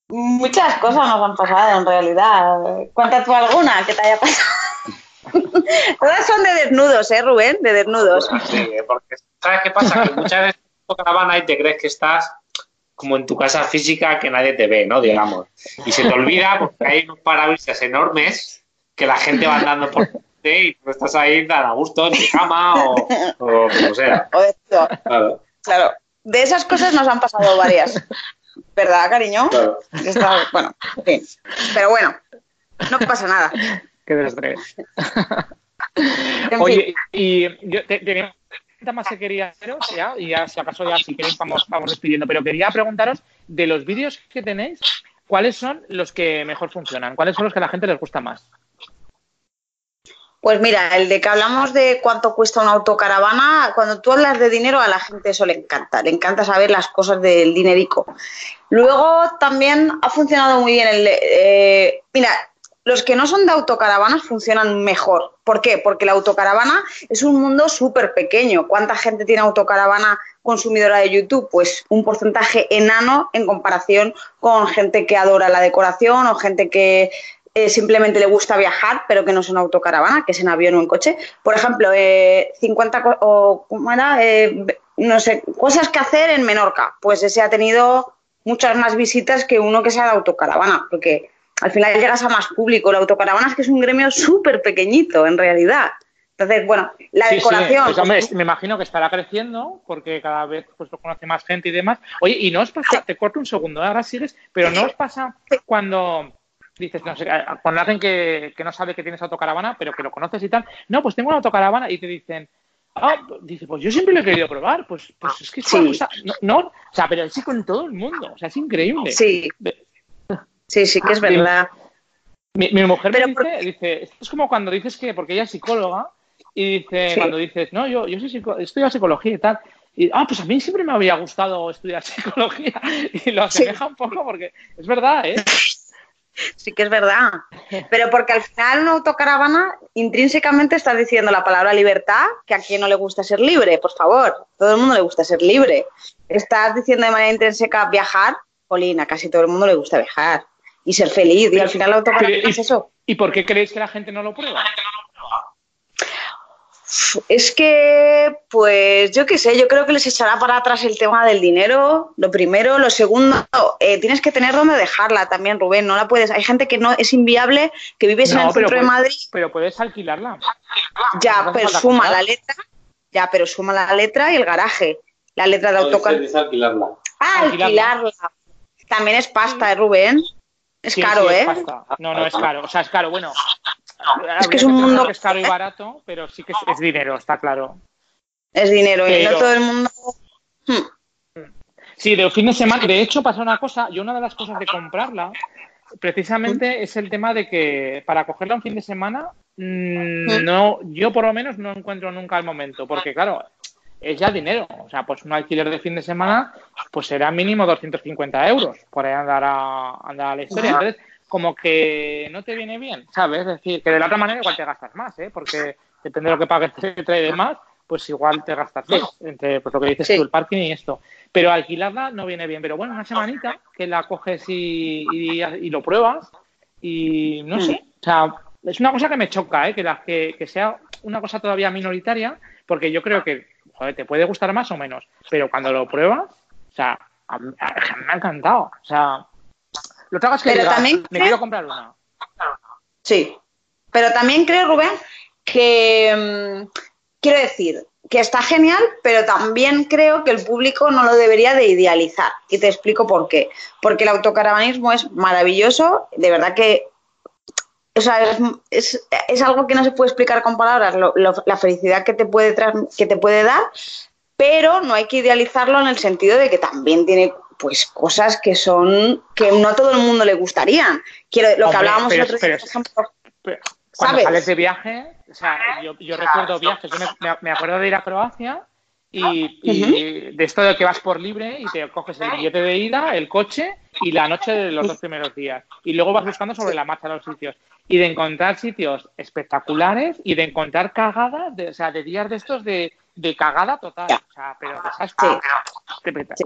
muchas cosas nos han pasado en realidad. Cuenta tú alguna que te haya pasado. Todas son de desnudos, ¿eh, Rubén? De desnudos. Sí, porque ¿sabes qué pasa? Que muchas veces tu caravana y te crees que estás como en tu casa física que nadie te ve, ¿no? Digamos. Y se te olvida porque hay unos parabrisas enormes que la gente va andando por ti y tú estás ahí tan a gusto en tu cama o, o como sea. O de todo. Claro, Claro, de esas cosas nos han pasado varias. ¿Verdad, cariño? claro. Está- bueno, en fin. Pero bueno, no pasa nada. Qué destrés. En fin. Oye, y yo te- tenía una pregunta más que quería haceros, ya, y ya si acaso ya si queréis vamos, vamos despidiendo, pero quería preguntaros de los vídeos que tenéis, ¿cuáles son los que mejor funcionan? ¿Cuáles son los que a la gente les gusta más? Pues mira, el de que hablamos de cuánto cuesta una autocaravana, cuando tú hablas de dinero a la gente eso le encanta, le encanta saber las cosas del dinerico. Luego también ha funcionado muy bien el eh, mira, los que no son de autocaravanas funcionan mejor. ¿Por qué? Porque la autocaravana es un mundo súper pequeño. ¿Cuánta gente tiene autocaravana consumidora de YouTube? Pues un porcentaje enano en comparación con gente que adora la decoración o gente que eh, simplemente le gusta viajar, pero que no es una autocaravana, que es en avión o en coche. Por ejemplo, eh, 50 co- o ¿cómo era? Eh, no sé, cosas que hacer en Menorca. Pues ese ha tenido muchas más visitas que uno que sea de autocaravana, porque al final llegas a más público. La autocaravana es que es un gremio súper pequeñito, en realidad. Entonces, bueno, la Sí, sí, decoración. pues, hombre, me imagino que estará creciendo porque cada vez pues, lo conoce más gente y demás. Oye, y no os pasa, te corto un segundo, ahora sigues, pero no os pasa cuando dices, no sé, con alguien que, que no sabe que tienes autocaravana, pero que lo conoces y tal, no, pues tengo una autocaravana y te dicen, ah, dice, pues yo siempre lo he querido probar, pues, pues es que es Sí. una cosa, no, no, o sea, pero sí con todo el mundo, o sea, es increíble. Sí, sí, sí que es Dime. verdad. Mi, mi mujer Pero me por- dice, dice, esto es como cuando dices que, porque ella es psicóloga, y dice, Sí. cuando dices, no, yo, yo soy psico- estudio psicología y tal, y, ah, pues a mí siempre me había gustado estudiar psicología, y lo Sí. asemeja un poco porque es verdad, ¿eh? Sí que es verdad. Pero porque al final una autocaravana intrínsecamente estás diciendo la palabra libertad, que a quien no le gusta ser libre, por favor. Todo el mundo le gusta ser libre. Estás diciendo de manera intrínseca viajar, Polina, casi todo el mundo le gusta viajar y ser feliz. Y al final la autocaravana Pero, ¿y- es eso. ¿Y por qué creéis que la gente no lo prueba? Es que, pues yo qué sé, yo creo que les echará para atrás el tema del dinero, lo primero. Lo segundo, eh, tienes que tener donde dejarla también, Rubén. No la puedes. Hay gente que no es inviable, que vives en No, el centro de Madrid. Pero puedes alquilarla. Ya, No pero suma la letra. Ya, pero suma la letra y el garaje. La letra de Puede autocar. alquilarla. Ah, alquilarla. alquilarla. También es pasta, ¿eh, Rubén? Es Sí, caro, sí, es ¿eh? pasta. No, no es caro. O sea, es caro. Bueno, Es que es un mundo- que es caro y barato, pero sí que es, es dinero, está claro. Es dinero y Pero- no todo el mundo. Hmm. Sí, de fin de semana. De hecho, pasa una cosa. Yo una de las cosas de comprarla, precisamente, es el tema de que para cogerla un fin de semana, mm, no, yo por lo menos no encuentro nunca el momento, porque claro, es ya dinero. O sea, pues un alquiler de fin de semana, pues será mínimo 250 euros. Por ahí andará, andará la historia. Entonces, como que no te viene bien, ¿sabes? Es decir, que de la otra manera igual te gastas más, ¿eh? Porque depende de lo que pagues el trae de más, pues igual te gastas más, entre pues, lo que dices Sí. tú, el parking y esto. Pero alquilarla no viene bien. Pero bueno, una semanita que la coges y, y, y lo pruebas y no Mm. sé. O sea, es una cosa que me choca, ¿eh? Que, la, que, que sea una cosa todavía minoritaria, porque yo creo que, joder, te puede gustar más o menos. Pero cuando lo pruebas, o sea, a a- me ha encantado. O sea, lo hago es que Pero diga, también me creo- quiero comprar una. Sí. Pero también creo, Rubén, que mm, quiero decir que está genial, pero también creo que el público no lo debería de idealizar. Y te explico por qué. Porque el autocaravanismo es maravilloso, de verdad que o sea, es, es- es algo que no se puede explicar con palabras, lo- lo- la felicidad que te, puede que te puede dar, pero no hay que idealizarlo en el sentido de que también tiene pues cosas que son que no a todo el mundo le gustarían. Quiero, lo que hablábamos el pero- otro día, por ejemplo, Pero, cuando sales de viaje, o sea, yo, yo recuerdo viajes, yo me, me, acuerdo de ir a Croacia y, de esto de que vas por libre y te coges el billete de ida, el coche y la noche de los dos primeros días. Y luego vas buscando sobre la marcha los sitios. Y de encontrar sitios espectaculares y de encontrar cagadas, de, o sea, de días de estos de, de cagada total. O sea, pero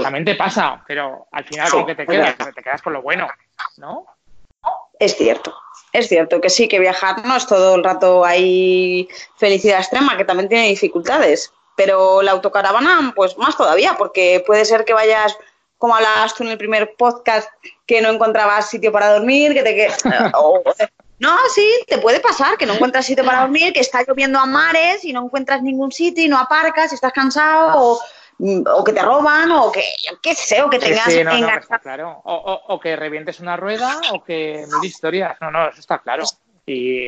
También te pasa, pero al final ¿con qué te quedas? Te quedas con lo bueno, ¿no? Es cierto, es cierto que sí, que viajar no es todo el rato ahí felicidad extrema, que también tiene dificultades. Pero la autocaravana, pues más todavía, porque puede ser que vayas, como hablabas tú en el primer podcast, que no encontrabas sitio para dormir, que te que No, sí, te puede pasar que no encuentras sitio para dormir, que está lloviendo a mares y no encuentras ningún sitio y no aparcas y estás cansado o, que te roban o que, yo qué sé, o que tengas sí, no, no, claro. O, que revientes una rueda o que mil historias. No, no, eso está claro. Y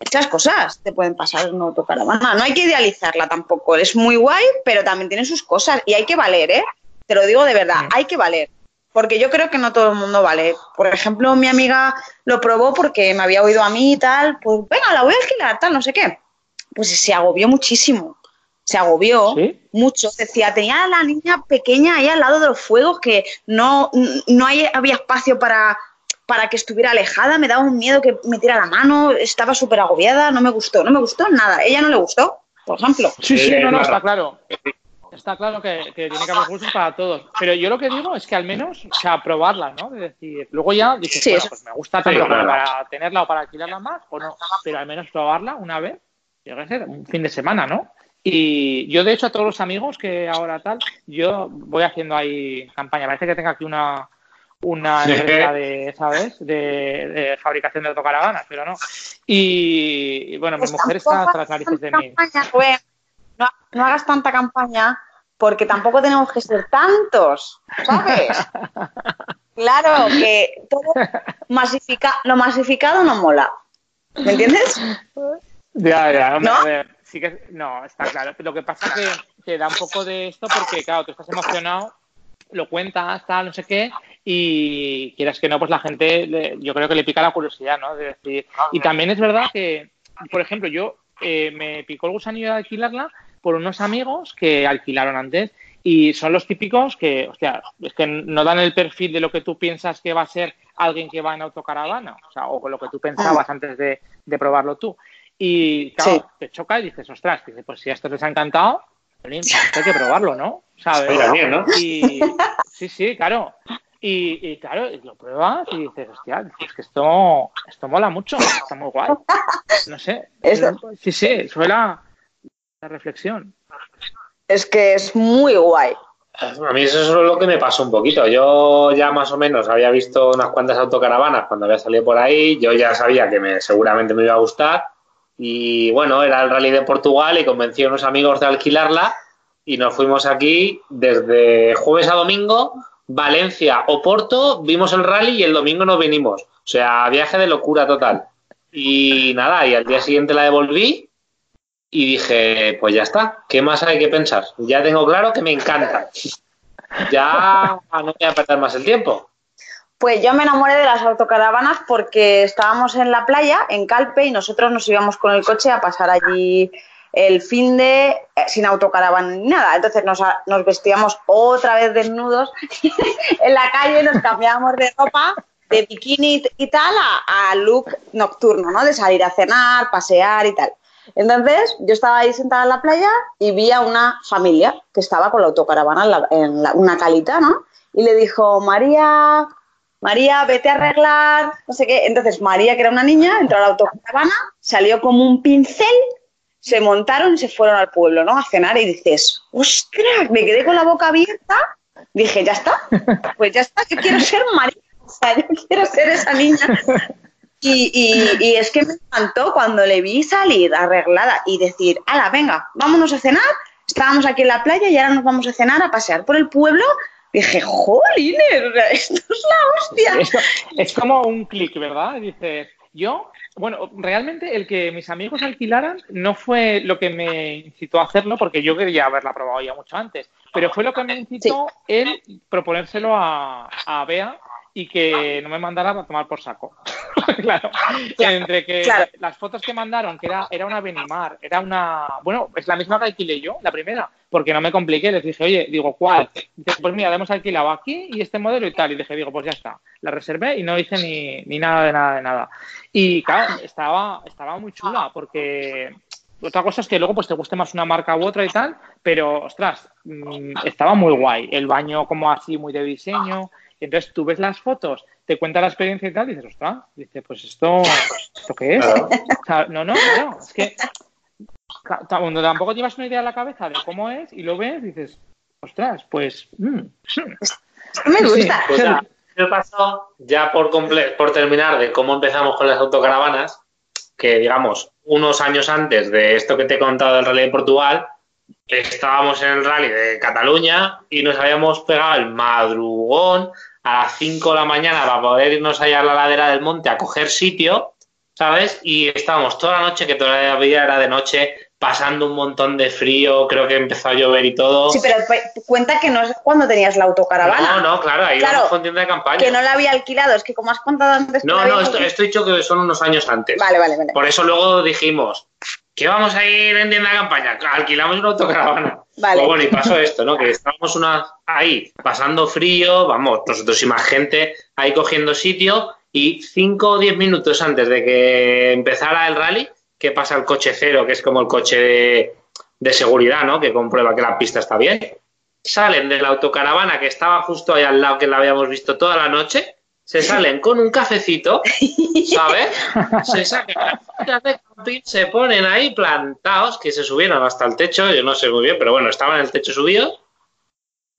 muchas cosas te pueden pasar en una autocaravana. No hay que idealizarla tampoco. Es muy guay, pero también tiene sus cosas y hay que valer, ¿eh? Te lo digo de verdad, hay que valer. Porque yo creo que no todo el mundo vale. Por ejemplo, mi amiga lo probó porque me había oído a mí y tal. Pues venga, la voy a alquilar, tal, no sé qué. Pues se agobió muchísimo. Se agobió mucho. Decía, tenía a la niña pequeña ahí al lado de los fuegos que no, no había espacio para para que estuviera alejada, me daba un miedo que me tirara la mano, estaba súper agobiada, no me gustó, no me gustó nada. Ella no le gustó, por ejemplo. Sí, sí, no, no, está claro. Está claro que, tiene que haber gustos para todos. Pero yo lo que digo es que al menos, o sea, probarla, ¿no? Es decir, luego ya dices, pues me gusta tanto para tenerla o para alquilarla más, o no. Pero al menos probarla una vez, yo qué sé, un fin de semana, ¿no? Y yo, de hecho, a todos los amigos que ahora tal, yo voy haciendo ahí campaña. Parece que tenga aquí una, una empresa de, ¿sabes? De, fabricación de autocaravanas, pero no. Y, bueno, mi pues mujer está tras narices de mí. No, no, hagas tanta campaña porque tampoco tenemos que ser tantos, ¿sabes? claro, que todo masifica, lo masificado no mola. ¿Me entiendes? Ya, ya, ¿No? sí que, no, está claro. Lo que pasa es que te da un poco de esto porque, claro, tú estás emocionado lo cuentas, tal, no sé qué, y quieras que no, pues la gente, yo creo que le pica la curiosidad, ¿no? De decir, y también es verdad que, por ejemplo, yo eh, me picó el gusanillo de alquilarla por unos amigos que alquilaron antes y son los típicos que, hostia, es que no dan el perfil de lo que tú piensas que va a ser alguien que va en autocaravana, o sea, o con lo que tú pensabas antes de, probarlo tú. Y claro, te choca y dices, ostras, pues si a estos les ha encantado, pues hay que probarlo, ¿no? ¿Sabes? ¿no? Y, sí, sí, claro. Y, claro, lo pruebas y dices, hostia, es que esto, esto mola mucho, está muy guay. No sé. Sí, sí, suena la reflexión. Es que es muy guay. A mí eso es lo que me pasó un poquito. Yo ya más o menos había visto unas cuantas autocaravanas cuando había salido por ahí. Yo ya sabía que me, seguramente me iba a gustar. Y bueno, era el rally de Portugal y convencí a unos amigos de alquilarla y nos fuimos aquí desde jueves a domingo, Valencia o Porto, vimos el rally y el domingo nos vinimos. O sea, viaje de locura total. Y nada, y al día siguiente la devolví y dije, pues ya está, ¿qué más hay que pensar? Ya tengo claro que me encanta. Ya no voy a perder más el tiempo. Pues yo me enamoré de las autocaravanas porque estábamos en la playa, en Calpe, y nosotros nos íbamos con el coche a pasar allí el fin de eh, sin autocaravana ni nada. Entonces nos, vestíamos otra vez desnudos en la calle, nos cambiábamos de ropa, de bikini y tal, a, look nocturno, ¿no? De salir a cenar, pasear y tal. Entonces yo estaba ahí sentada en la playa y vi a una familia que estaba con la autocaravana en, una calita, ¿no? Y le dijo, María, María, vete a arreglar, no sé qué. Entonces María, que era una niña, entró a la autocaravana, salió como un pincel se montaron y se fueron al pueblo, ¿no? A cenar y dices, ostras, me quedé con la boca abierta. Dije, ya está, pues ya está, yo quiero ser María, o sea, yo quiero ser esa niña. Y, es que me encantó cuando le vi salir arreglada y decir, ala, venga, vámonos a cenar. Estábamos aquí en la playa y ahora nos vamos a cenar, a pasear por el pueblo. Dije, jolines, esto es la hostia. es como un clic, ¿verdad? Dices, yo bueno, realmente el que mis amigos alquilaran no fue lo que me incitó a hacerlo, porque yo quería haberla probado ya mucho antes, pero fue lo que me incitó el proponérselo a, a Bea y que no me mandara a tomar por saco. claro. Entre que las fotos que mandaron, que era, era una Benimar, era una. Bueno, es la misma que alquilé yo, la primera, porque no me compliqué. Les dije, oye, digo, ¿cuál? Dice, pues mira, hemos alquilado aquí y este modelo y tal. Y dije, digo, pues ya está. La reservé y no hice ni, ni nada de nada de nada. Y claro, estaba, estaba muy chula porque otra cosa es que luego pues te guste más una marca u otra y tal, pero ostras, mm, estaba muy guay. El baño como así muy de diseño, entonces tú ves las fotos, te cuenta la experiencia y tal, y dices, ostras, dice, pues esto, ¿esto qué es? no, no, no, es que cuando tampoco llevas una idea en la cabeza de cómo es y lo ves, dices, ostras, pues... Mm, me gusta. Pues ya, me pasó, ya por, por terminar de cómo empezamos con las autocaravanas, que digamos, unos años antes de esto que te he contado del Rally de Portugal, estábamos en el Rally de Cataluña y nos habíamos pegado el madrugón a las 5 de la mañana para poder irnos allá a la ladera del monte a coger sitio, ¿sabes? Y estábamos toda la noche, que todavía era de noche, pasando un montón de frío, creo que empezó a llover y todo. Sí, pero cuenta que no es cuando tenías la autocaravana. No, no, claro, ahí claro, con tienda de campaña. Que no la había alquilado, es que como has contado antes... No, no, esto, esto, he dicho que son unos años antes. Vale, vale, vale. Por eso luego dijimos, que vamos a ir en tienda de campaña, alquilamos una autocaravana. Vale. Pues bueno, y pasó esto, ¿no? Que estábamos una, ahí pasando frío, vamos, nosotros y más gente ahí cogiendo sitio y cinco o diez minutos antes de que empezara el rally, que pasa el coche cero, que es como el coche de, de seguridad, ¿no? Que comprueba que la pista está bien. Salen de la autocaravana que estaba justo ahí al lado, que la habíamos visto toda la noche, se salen con un cafecito, ¿sabes? Se sacan de camping, se ponen ahí plantados, que se subieron hasta el techo, yo no sé muy bien, pero bueno, estaban en el techo subidos.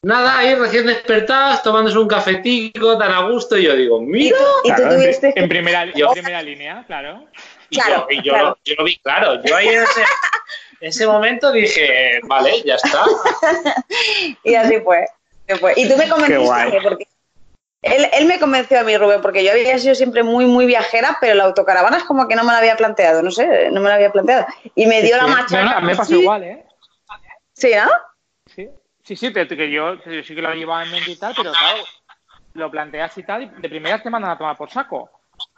Nada, ahí recién despertados, tomándose un cafetico tan a gusto, y yo digo, mira. ¿Y tú, tuviste en, primera, yo, primera línea, claro. Y yo, y yo, Lo, vi claro, yo ahí en ese, ese momento dije, vale, ya está. y así fue. Y tú me comentaste, porque él, me convenció a mí, Rubén, porque yo había sido siempre muy, muy viajera, pero la autocaravana es como que no me la había planteado, no sé, no me la había planteado. Y me dio la machaca. No, no, me pasó igual, ¿eh? ¿Sí, no? Sí, sí, sí, que yo sí que lo llevaba en mente y tal, pero claro, lo planteas y tal, y de primeras te mandan a tomar por saco.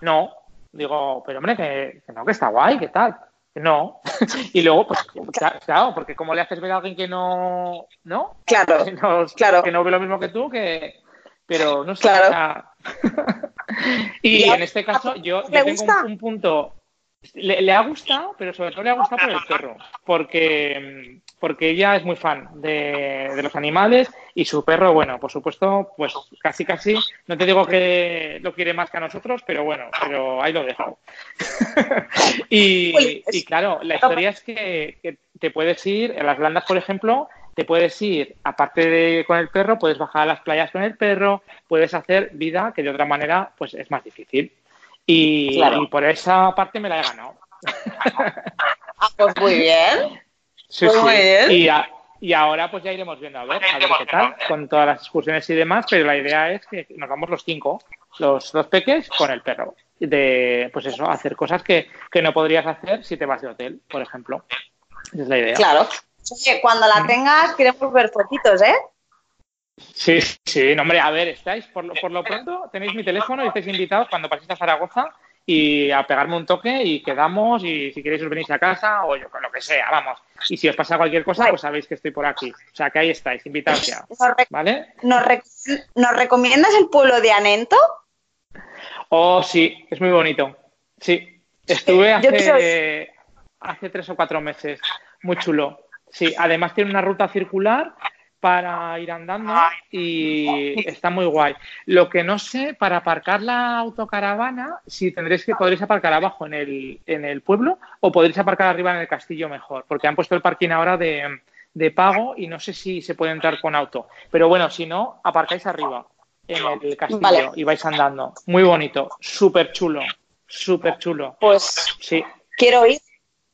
No, digo, pero hombre, que, no, que está guay, que tal. No. y luego, pues, claro, porque como le haces ver a alguien que no. ¿No? Claro. claro. Que no ve lo mismo que tú, que, pero no sé. Claro. y en este caso, yo, tengo un, punto. Le, ha gustado, pero sobre todo le ha gustado por el perro, porque, porque ella es muy fan de, los animales y su perro, bueno, por supuesto, pues casi casi, no te digo que lo quiere más que a nosotros, pero bueno, pero ahí lo dejo. y, y, claro, la historia es que, que te puedes ir, en las landas, por ejemplo, te puedes ir, aparte de con el perro, puedes bajar a las playas con el perro, puedes hacer vida que de otra manera pues es más difícil. Y, por esa parte me la he ganado. Ah, pues muy bien. Sí, pues Muy bien. Y, ahora pues ya iremos viendo a ver, a ver qué tal, con todas las excursiones y demás, pero la idea es que nos vamos los cinco, los dos peques con el perro. De, pues eso, hacer cosas que, que no podrías hacer si te vas de hotel, por ejemplo. Esa es la idea. Claro. Oye, cuando la tengas, queremos ver fotitos, ¿eh? Sí, sí, no, hombre, a ver, estáis, por lo, por lo pronto, tenéis mi teléfono y estáis invitados cuando paséis a Zaragoza y a pegarme un toque y quedamos y si queréis os venís a casa o yo, con lo que sea, vamos. Y si os pasa cualquier cosa, pues sabéis que estoy por aquí. O sea, que ahí estáis, invitados ya, ¿vale? ¿Nos, ¿Nos recomiendas el pueblo de Anento? Oh, sí, es muy bonito. Sí, estuve hace, hace tres o cuatro meses. Muy chulo. Sí, además tiene una ruta circular para ir andando y está muy guay. Lo que no sé, para aparcar la autocaravana, si tendréis que podréis aparcar abajo en el, en el pueblo o podréis aparcar arriba en el castillo mejor, porque han puesto el parking ahora de, de pago y no sé si se puede entrar con auto. Pero bueno, si no, aparcáis arriba en el castillo y vais andando. Muy bonito, súper chulo, súper chulo. Pues sí. Quiero ir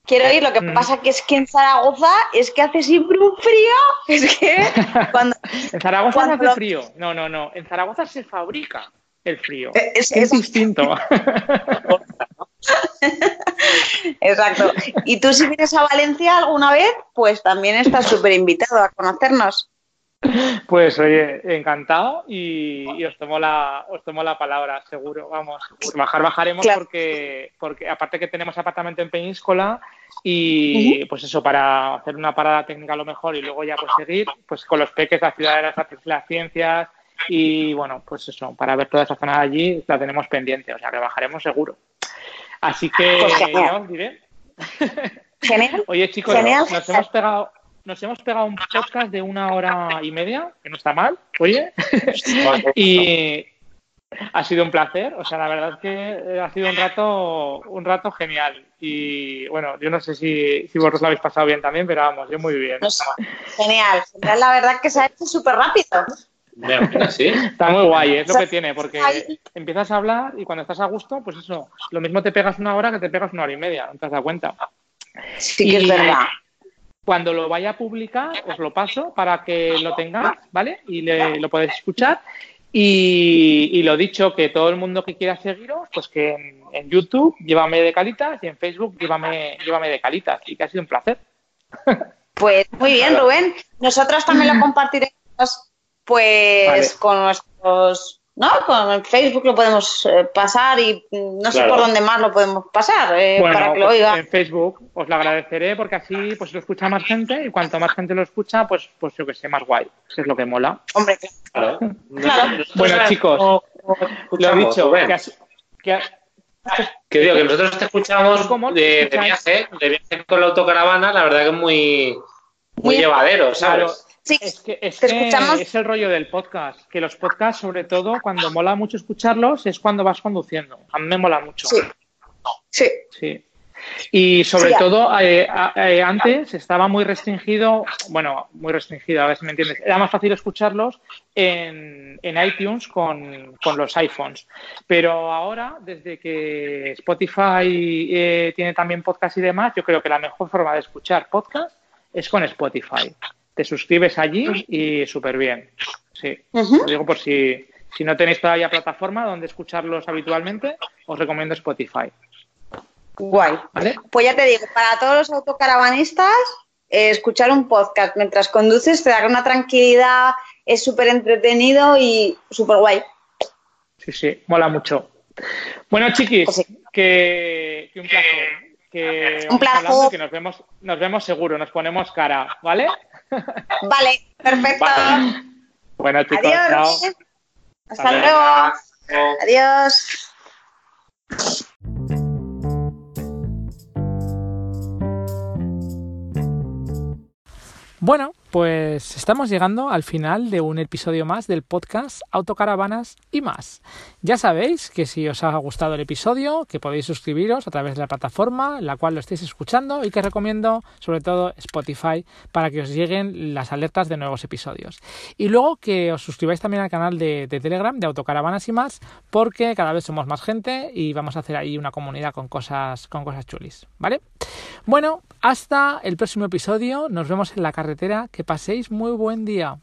Quiero ir, lo que mm. pasa que es que en Zaragoza es que hace siempre un frío. Es que cuando. en Zaragoza no hace frío. No, no, no. En Zaragoza se fabrica el frío. Eh, es, es distinto. Exacto. Y tú si vienes a Valencia alguna vez, pues también estás súper invitado a conocernos. Pues oye, encantado y, os tomo la os tomo la palabra, seguro. Vamos, bajar bajaremos porque porque aparte que tenemos apartamento en Peñíscola y pues eso para hacer una parada técnica a lo mejor y luego ya pues seguir pues con los peques la ciudad de las, ciencias y bueno pues eso para ver toda esa zona de allí la tenemos pendiente, o sea que bajaremos seguro. Así que pues ya os diré. Genial. Oye chicos, nos hemos pegado nos hemos pegado un podcast de una hora y media, que no está mal, oye. y ha sido un placer, o sea, la verdad es que ha sido un rato, un rato genial. Y bueno, yo no sé si, si vosotros lo habéis pasado bien también, pero vamos, yo muy bien. Genial, la verdad que se ha hecho súper rápido. ¿Sí? Está muy guay, es lo que tiene, porque empiezas a hablar y cuando estás a gusto, pues eso, lo mismo te pegas una hora que te pegas una hora y media, no te has dado cuenta. Sí, que es verdad. Cuando lo vaya a publicar, os lo paso para que lo tengáis, ¿vale? Y lo podéis escuchar. Y, lo dicho, que todo el mundo que quiera seguiros, pues que en, YouTube llévame de calitas y en Facebook llévame, llévame de calitas. Y que ha sido un placer. Pues muy bien, Rubén. Nosotros también lo compartiremos pues con nuestros ¿no? Con Facebook lo podemos eh, pasar y no sé por dónde más lo podemos pasar eh, para que lo oiga. En Facebook os lo agradeceré porque así pues lo escucha más gente y cuanto más gente lo escucha, pues, pues yo que sé, más guay. Eso es lo que mola. Hombre, claro. Bueno, chicos, lo he dicho. Que, que, digo, que nosotros te escuchamos de, de, viaje, de viaje con la autocaravana, la verdad que es muy, muy, llevadero, ¿sabes? Sí, es que, es, es el rollo del podcast, que los podcasts, sobre todo, cuando mola mucho escucharlos, es cuando vas conduciendo. A mí me mola mucho. Sí. Sí. sí. Y sobre todo, eh, eh, antes estaba muy restringido, bueno, muy restringido, a ver si me entiendes. Era más fácil escucharlos en, en iTunes con, con, los iPhones. Pero ahora, desde que Spotify eh, tiene también podcast y demás, yo creo que la mejor forma de escuchar podcast es con Spotify te suscribes allí y súper bien. Sí, lo digo por si, si no tenéis todavía plataforma donde escucharlos habitualmente, os recomiendo Spotify. Guay. Pues ya te digo, para todos los autocaravanistas, eh, escuchar un podcast mientras conduces te da una tranquilidad, es súper entretenido y súper guay. Sí, sí, mola mucho. Bueno, chiquis, pues que, que un placer que un placer. que nos vemos, nos vemos seguro, nos ponemos cara, ¿vale? Vale, perfecto. Bueno, chicos, Adiós. Hasta luego. Adiós. Bueno, pues estamos llegando al final de un episodio más del podcast Autocaravanas y más. Ya sabéis que si os ha gustado el episodio, que podéis suscribiros a través de la plataforma en la cual lo estéis escuchando y que recomiendo sobre todo Spotify para que os lleguen las alertas de nuevos episodios. Y luego que os suscribáis también al canal de, Telegram de Autocaravanas y más porque cada vez somos más gente y vamos a hacer ahí una comunidad con cosas, con cosas chulis, ¿vale? Bueno, hasta el próximo episodio. Nos vemos en la carretera. Paséis muy buen día.